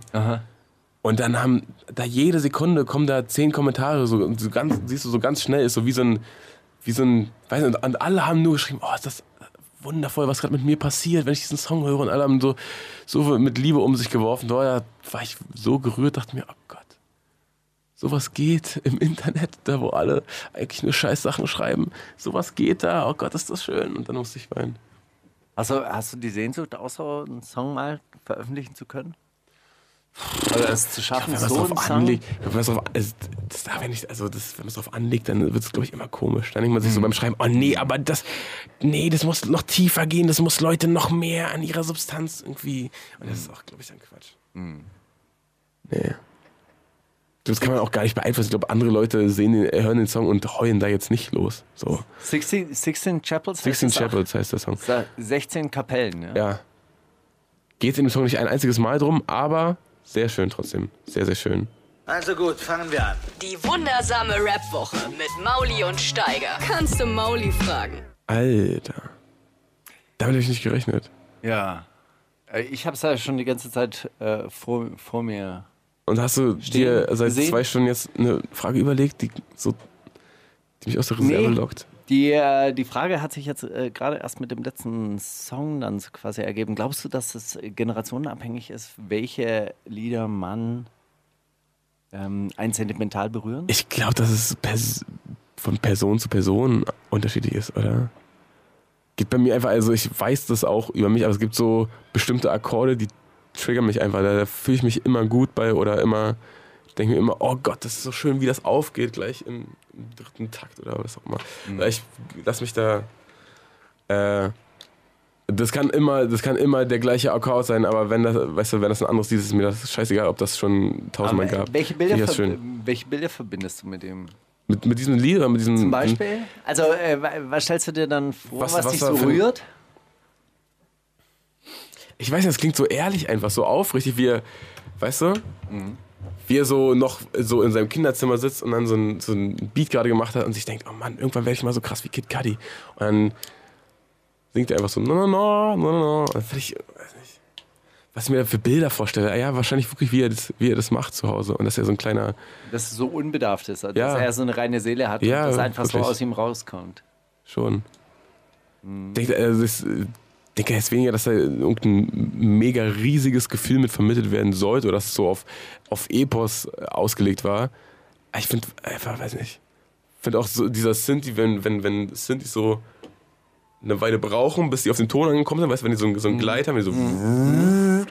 Und dann haben da jede Sekunde kommen da zehn Kommentare, so, so ganz, siehst du so ganz schnell, ist so wie so ein, wie so ein, weiß nicht, und alle haben nur geschrieben, oh, ist das wundervoll, was gerade mit mir passiert, wenn ich diesen Song höre und alle haben so, so mit Liebe um sich geworfen. Da war ich so gerührt, dachte mir, oh Gott, sowas geht im Internet, da wo alle eigentlich nur scheiß Sachen schreiben, sowas geht da, oh Gott, ist das schön. Und dann musste ich weinen. Du, hast du die Sehnsucht, auch so einen Song mal veröffentlichen zu können? Oder es zu schaffen, wenn man es so drauf anlegt, wenn man es drauf, also, das darf ja nicht, also das, wenn man es drauf anlegt, dann wird es, glaube ich, immer komisch. Dann denkt man sich so beim Schreiben, oh nee, aber das, nee, das muss noch tiefer gehen, das muss Leute noch mehr an ihrer Substanz irgendwie. Und das ist auch, glaube ich, dann Quatsch. Nee. Das kann man auch gar nicht beeinflussen. Ich glaube, andere Leute sehen den, hören den Song und heulen da jetzt nicht los. So. 16, 16 Chapels? heißt 16 es auch? Chapels heißt der Song. Sa- 16 Kapellen, ja. Ja. Geht in dem Song nicht ein einziges Mal drum, aber sehr schön trotzdem. Sehr, sehr schön. Also gut, fangen wir an. Die wundersame Rap-Woche mit Mauli und Steiger. Kannst du Mauli fragen? Alter. Damit habe ich nicht gerechnet. Ja. Äh, Ich habe es ja schon die ganze Zeit äh, vor, vor mir. Und hast du dir seit gesehen? zwei Stunden jetzt eine Frage überlegt, die, so, die mich aus der Reserve Nee. lockt? Die, äh, die Frage hat sich jetzt äh, gerade erst mit dem letzten Song dann quasi ergeben. Glaubst du, dass es generationenabhängig ist, welche Lieder man ähm, ein sentimental berühren? Ich glaube, dass es pers von Person zu Person unterschiedlich ist, oder? Gibt bei mir einfach, also ich weiß das auch über mich, aber es gibt so bestimmte Akkorde, die triggern mich einfach. Da, da fühle ich mich immer gut bei oder immer, denke mir immer, oh Gott, das ist so schön, wie das aufgeht, gleich im, im dritten Takt oder was auch immer. Ich lass mich da. Äh, das kann immer, das kann immer der gleiche Akkord sein, aber wenn das, weißt du, wenn das ein anderes Lied ist, mir das scheißegal, ob das schon tausendmal Aber, äh, gab. welche, Bilder welche Bilder verbindest du mit dem? Mit, mit diesem Lied oder mit diesem. Zum Beispiel? Also, äh, wa- was stellst du dir dann vor, was, Was- was dich so rührt? Ich weiß nicht, das klingt so ehrlich einfach, so aufrichtig, wie weißt du? Wie er so noch so in seinem Kinderzimmer sitzt und dann so ein, so ein Beat gerade gemacht hat und sich denkt, oh Mann, irgendwann werde ich mal so krass wie Kid Cudi. Und dann singt er einfach so, no, no, no, no, no, no. Und dann find ich, weiß nicht, was ich mir da für Bilder vorstelle. Ja, wahrscheinlich wirklich, wie er das, wie er das macht zu Hause. Und dass er so ein kleiner, Dass es so unbedarft ist, also Ja. dass er so eine reine Seele hat Ja, und das einfach so wirklich. aus ihm rauskommt. schon. Denkt, also das, denke jetzt weniger, dass da irgendein mega riesiges Gefühl mit vermittelt werden sollte oder dass es so auf, auf Epos ausgelegt war. Ich finde einfach, weiß nicht. Ich finde auch so dieser Synthi, wenn, wenn, wenn Synthis so eine Weile brauchen, bis die auf den Ton angekommen sind, weißt du, wenn die so, einen- so einen Gleit haben, wenn die so.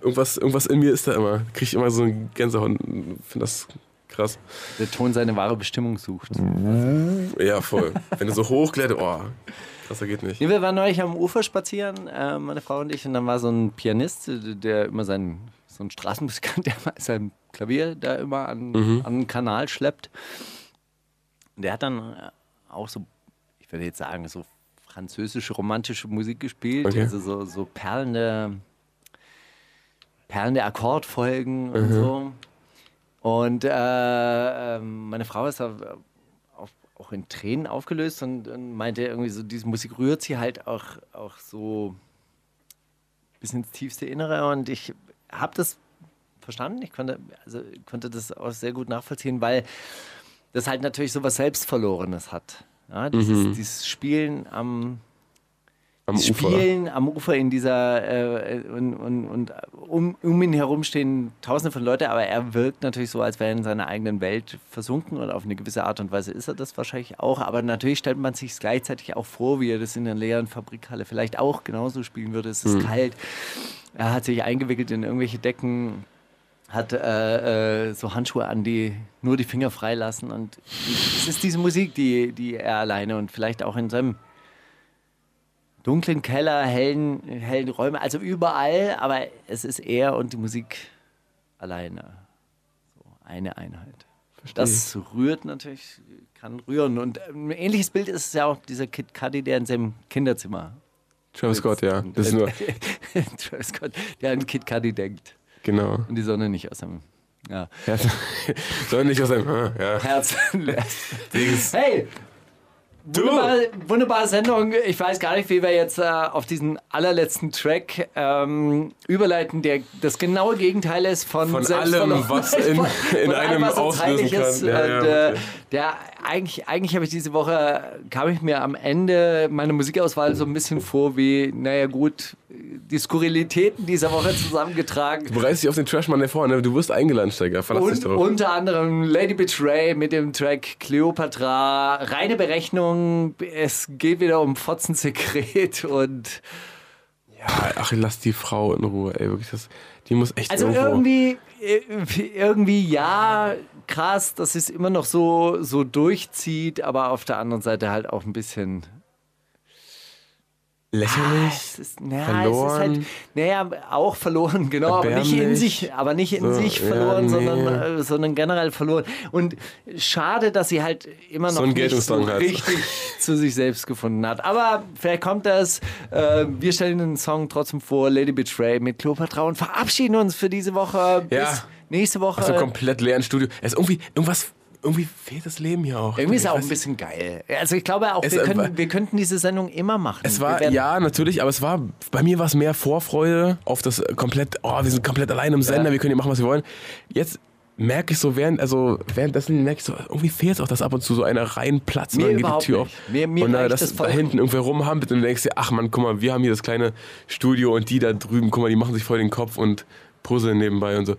Irgendwas, irgendwas in mir ist da immer. Kriege ich immer so eine Gänsehaut. Finde das krass. Der Ton seine wahre Bestimmung sucht. Ja, voll. wenn du so hochglättet, oh, krasser geht nicht. Wir waren neulich am Ufer spazieren, äh, meine Frau und ich, und dann war so ein Pianist, der immer sein, so ein Straßenmusikant, der sein Klavier da immer an, an den Kanal schleppt. Und der hat dann äh, auch so, ich würde jetzt sagen, so französische romantische Musik gespielt, Okay. also so, so perlende, perlende Akkordfolgen und so. Und äh, ähm, meine Frau ist da auch in Tränen aufgelöst und, und meinte irgendwie so, diese Musik rührt sie halt auch, auch so bis ins tiefste Innere und ich habe das verstanden, ich konnte, also konnte das auch sehr gut nachvollziehen, weil das halt natürlich so was Selbstverlorenes hat. Ja, dieses, dieses Spielen am Am dieses Ufer. Spielen am Ufer in dieser äh, und, und, und um, um ihn herum stehen tausende von Leuten, aber er wirkt natürlich so, als wäre er in seiner eigenen Welt versunken und auf eine gewisse Art und Weise ist er das wahrscheinlich auch. Aber natürlich stellt man sich gleichzeitig auch vor, wie er das in einer leeren Fabrikhalle vielleicht auch genauso spielen würde. Es ist kalt. Er hat sich eingewickelt in irgendwelche Decken, hat äh, äh, so Handschuhe an, die nur die Finger freilassen. Und es ist diese Musik, die, die er alleine und vielleicht auch in seinem dunklen Keller, hellen, hellen Räume, also überall, aber es ist er und die Musik alleine. So eine Einheit. Das rührt natürlich, kann rühren. Und ein ähnliches Bild ist ja auch dieser Kid Cudi, der in seinem Kinderzimmer. Travis Scott, ja. Das ist nur, Travis Scott, der an Kid Cudi denkt genau. und die Sonne nicht aus seinem ja, soll nicht aus einem, ja. Herz. Hey! Wunderbare, wunderbare Sendung. Ich weiß gar nicht, wie wir jetzt äh, auf diesen allerletzten Track ähm, überleiten, der das genaue Gegenteil ist von, Von allem, was in- in einem auslösen kann. Ja, ja, Und, äh, okay. Der eigentlich, eigentlich habe ich diese Woche, kam ich mir am Ende meiner Musikauswahl so ein bisschen vor wie, naja gut, die Skurrilitäten dieser Woche zusammengetragen. Du bereitest dich auf den Trashmann der vorne. Du wirst eingeladen, Steiger. Verlass dich Und darauf. unter anderem Lady Betray mit dem Track Cleopatra. Reine Berechnung. Es geht wieder um Fotzensekret und Ja, ach, lass die Frau in Ruhe, ey. Wirklich, das, die muss echt also irgendwo... irgendwie, irgendwie ja, krass, dass es immer noch so, so durchzieht, aber auf der anderen Seite halt auch ein bisschen. lächerlich. Es ist, naja, Verloren. Es ist halt, naja, auch verloren, genau, aber nicht in sich, aber nicht in So, sich ja, verloren, nee. sondern, äh, sondern generell verloren. Und schade, dass sie halt immer noch So nicht so richtig zu sich selbst gefunden hat. Aber vielleicht kommt das. Äh, wir stellen den Song trotzdem vor, Lady Betray mit Cleopatra und verabschieden uns für diese Woche. Ja. Bis nächste Woche. Aus einem komplett leeren Studio. Es ist irgendwie, irgendwas, irgendwie fehlt das Leben hier auch. Irgendwie ist es auch ein bisschen geil. Also ich glaube auch, Es wir, können, wir könnten diese Sendung immer machen. Es war, ja, natürlich, aber es war, bei mir war es mehr Vorfreude auf das äh, komplett, oh, wir sind komplett allein im Sender, Ja. wir können hier machen, was wir wollen. Jetzt merke ich so, während, also währenddessen merke ich so, irgendwie fehlt es auch, dass ab und zu so einer reinplatzt und dann geht die Tür auf. nicht. Mir- mir und da, reicht das, da hinten irgendwer rumhampelt und denkst dir, ach man, guck mal, wir haben hier das kleine Studio und die da drüben, guck mal, die machen sich voll den Kopf und puzzeln nebenbei und so.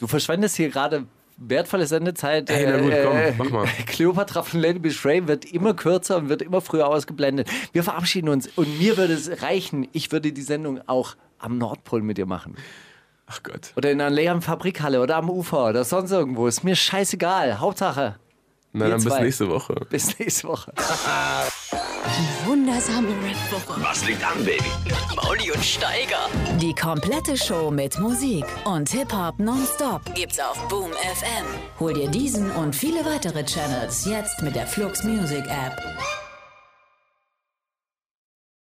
Du verschwendest hier gerade wertvolle Sendezeit. Ey, na gut, komm, Äh, mach mal. Cleopatra von Lady Betray wird immer kürzer und wird immer früher ausgeblendet. Wir verabschieden uns und mir würde es reichen, ich würde die Sendung auch am Nordpol mit dir machen. Ach Gott. Oder in einer leeren Fabrikhalle oder am Ufer oder sonst irgendwo. Ist mir scheißegal. Hauptsache, Na Wir dann bis nächste Woche. bis nächste Woche. Wundersame Rap-Woche. Was liegt an, Baby? Mauli und Steiger. Die komplette Show mit Musik und Hip-Hop nonstop Gibt's auf Boom FM. Hol dir diesen und viele weitere Channels jetzt mit der Flux Music App.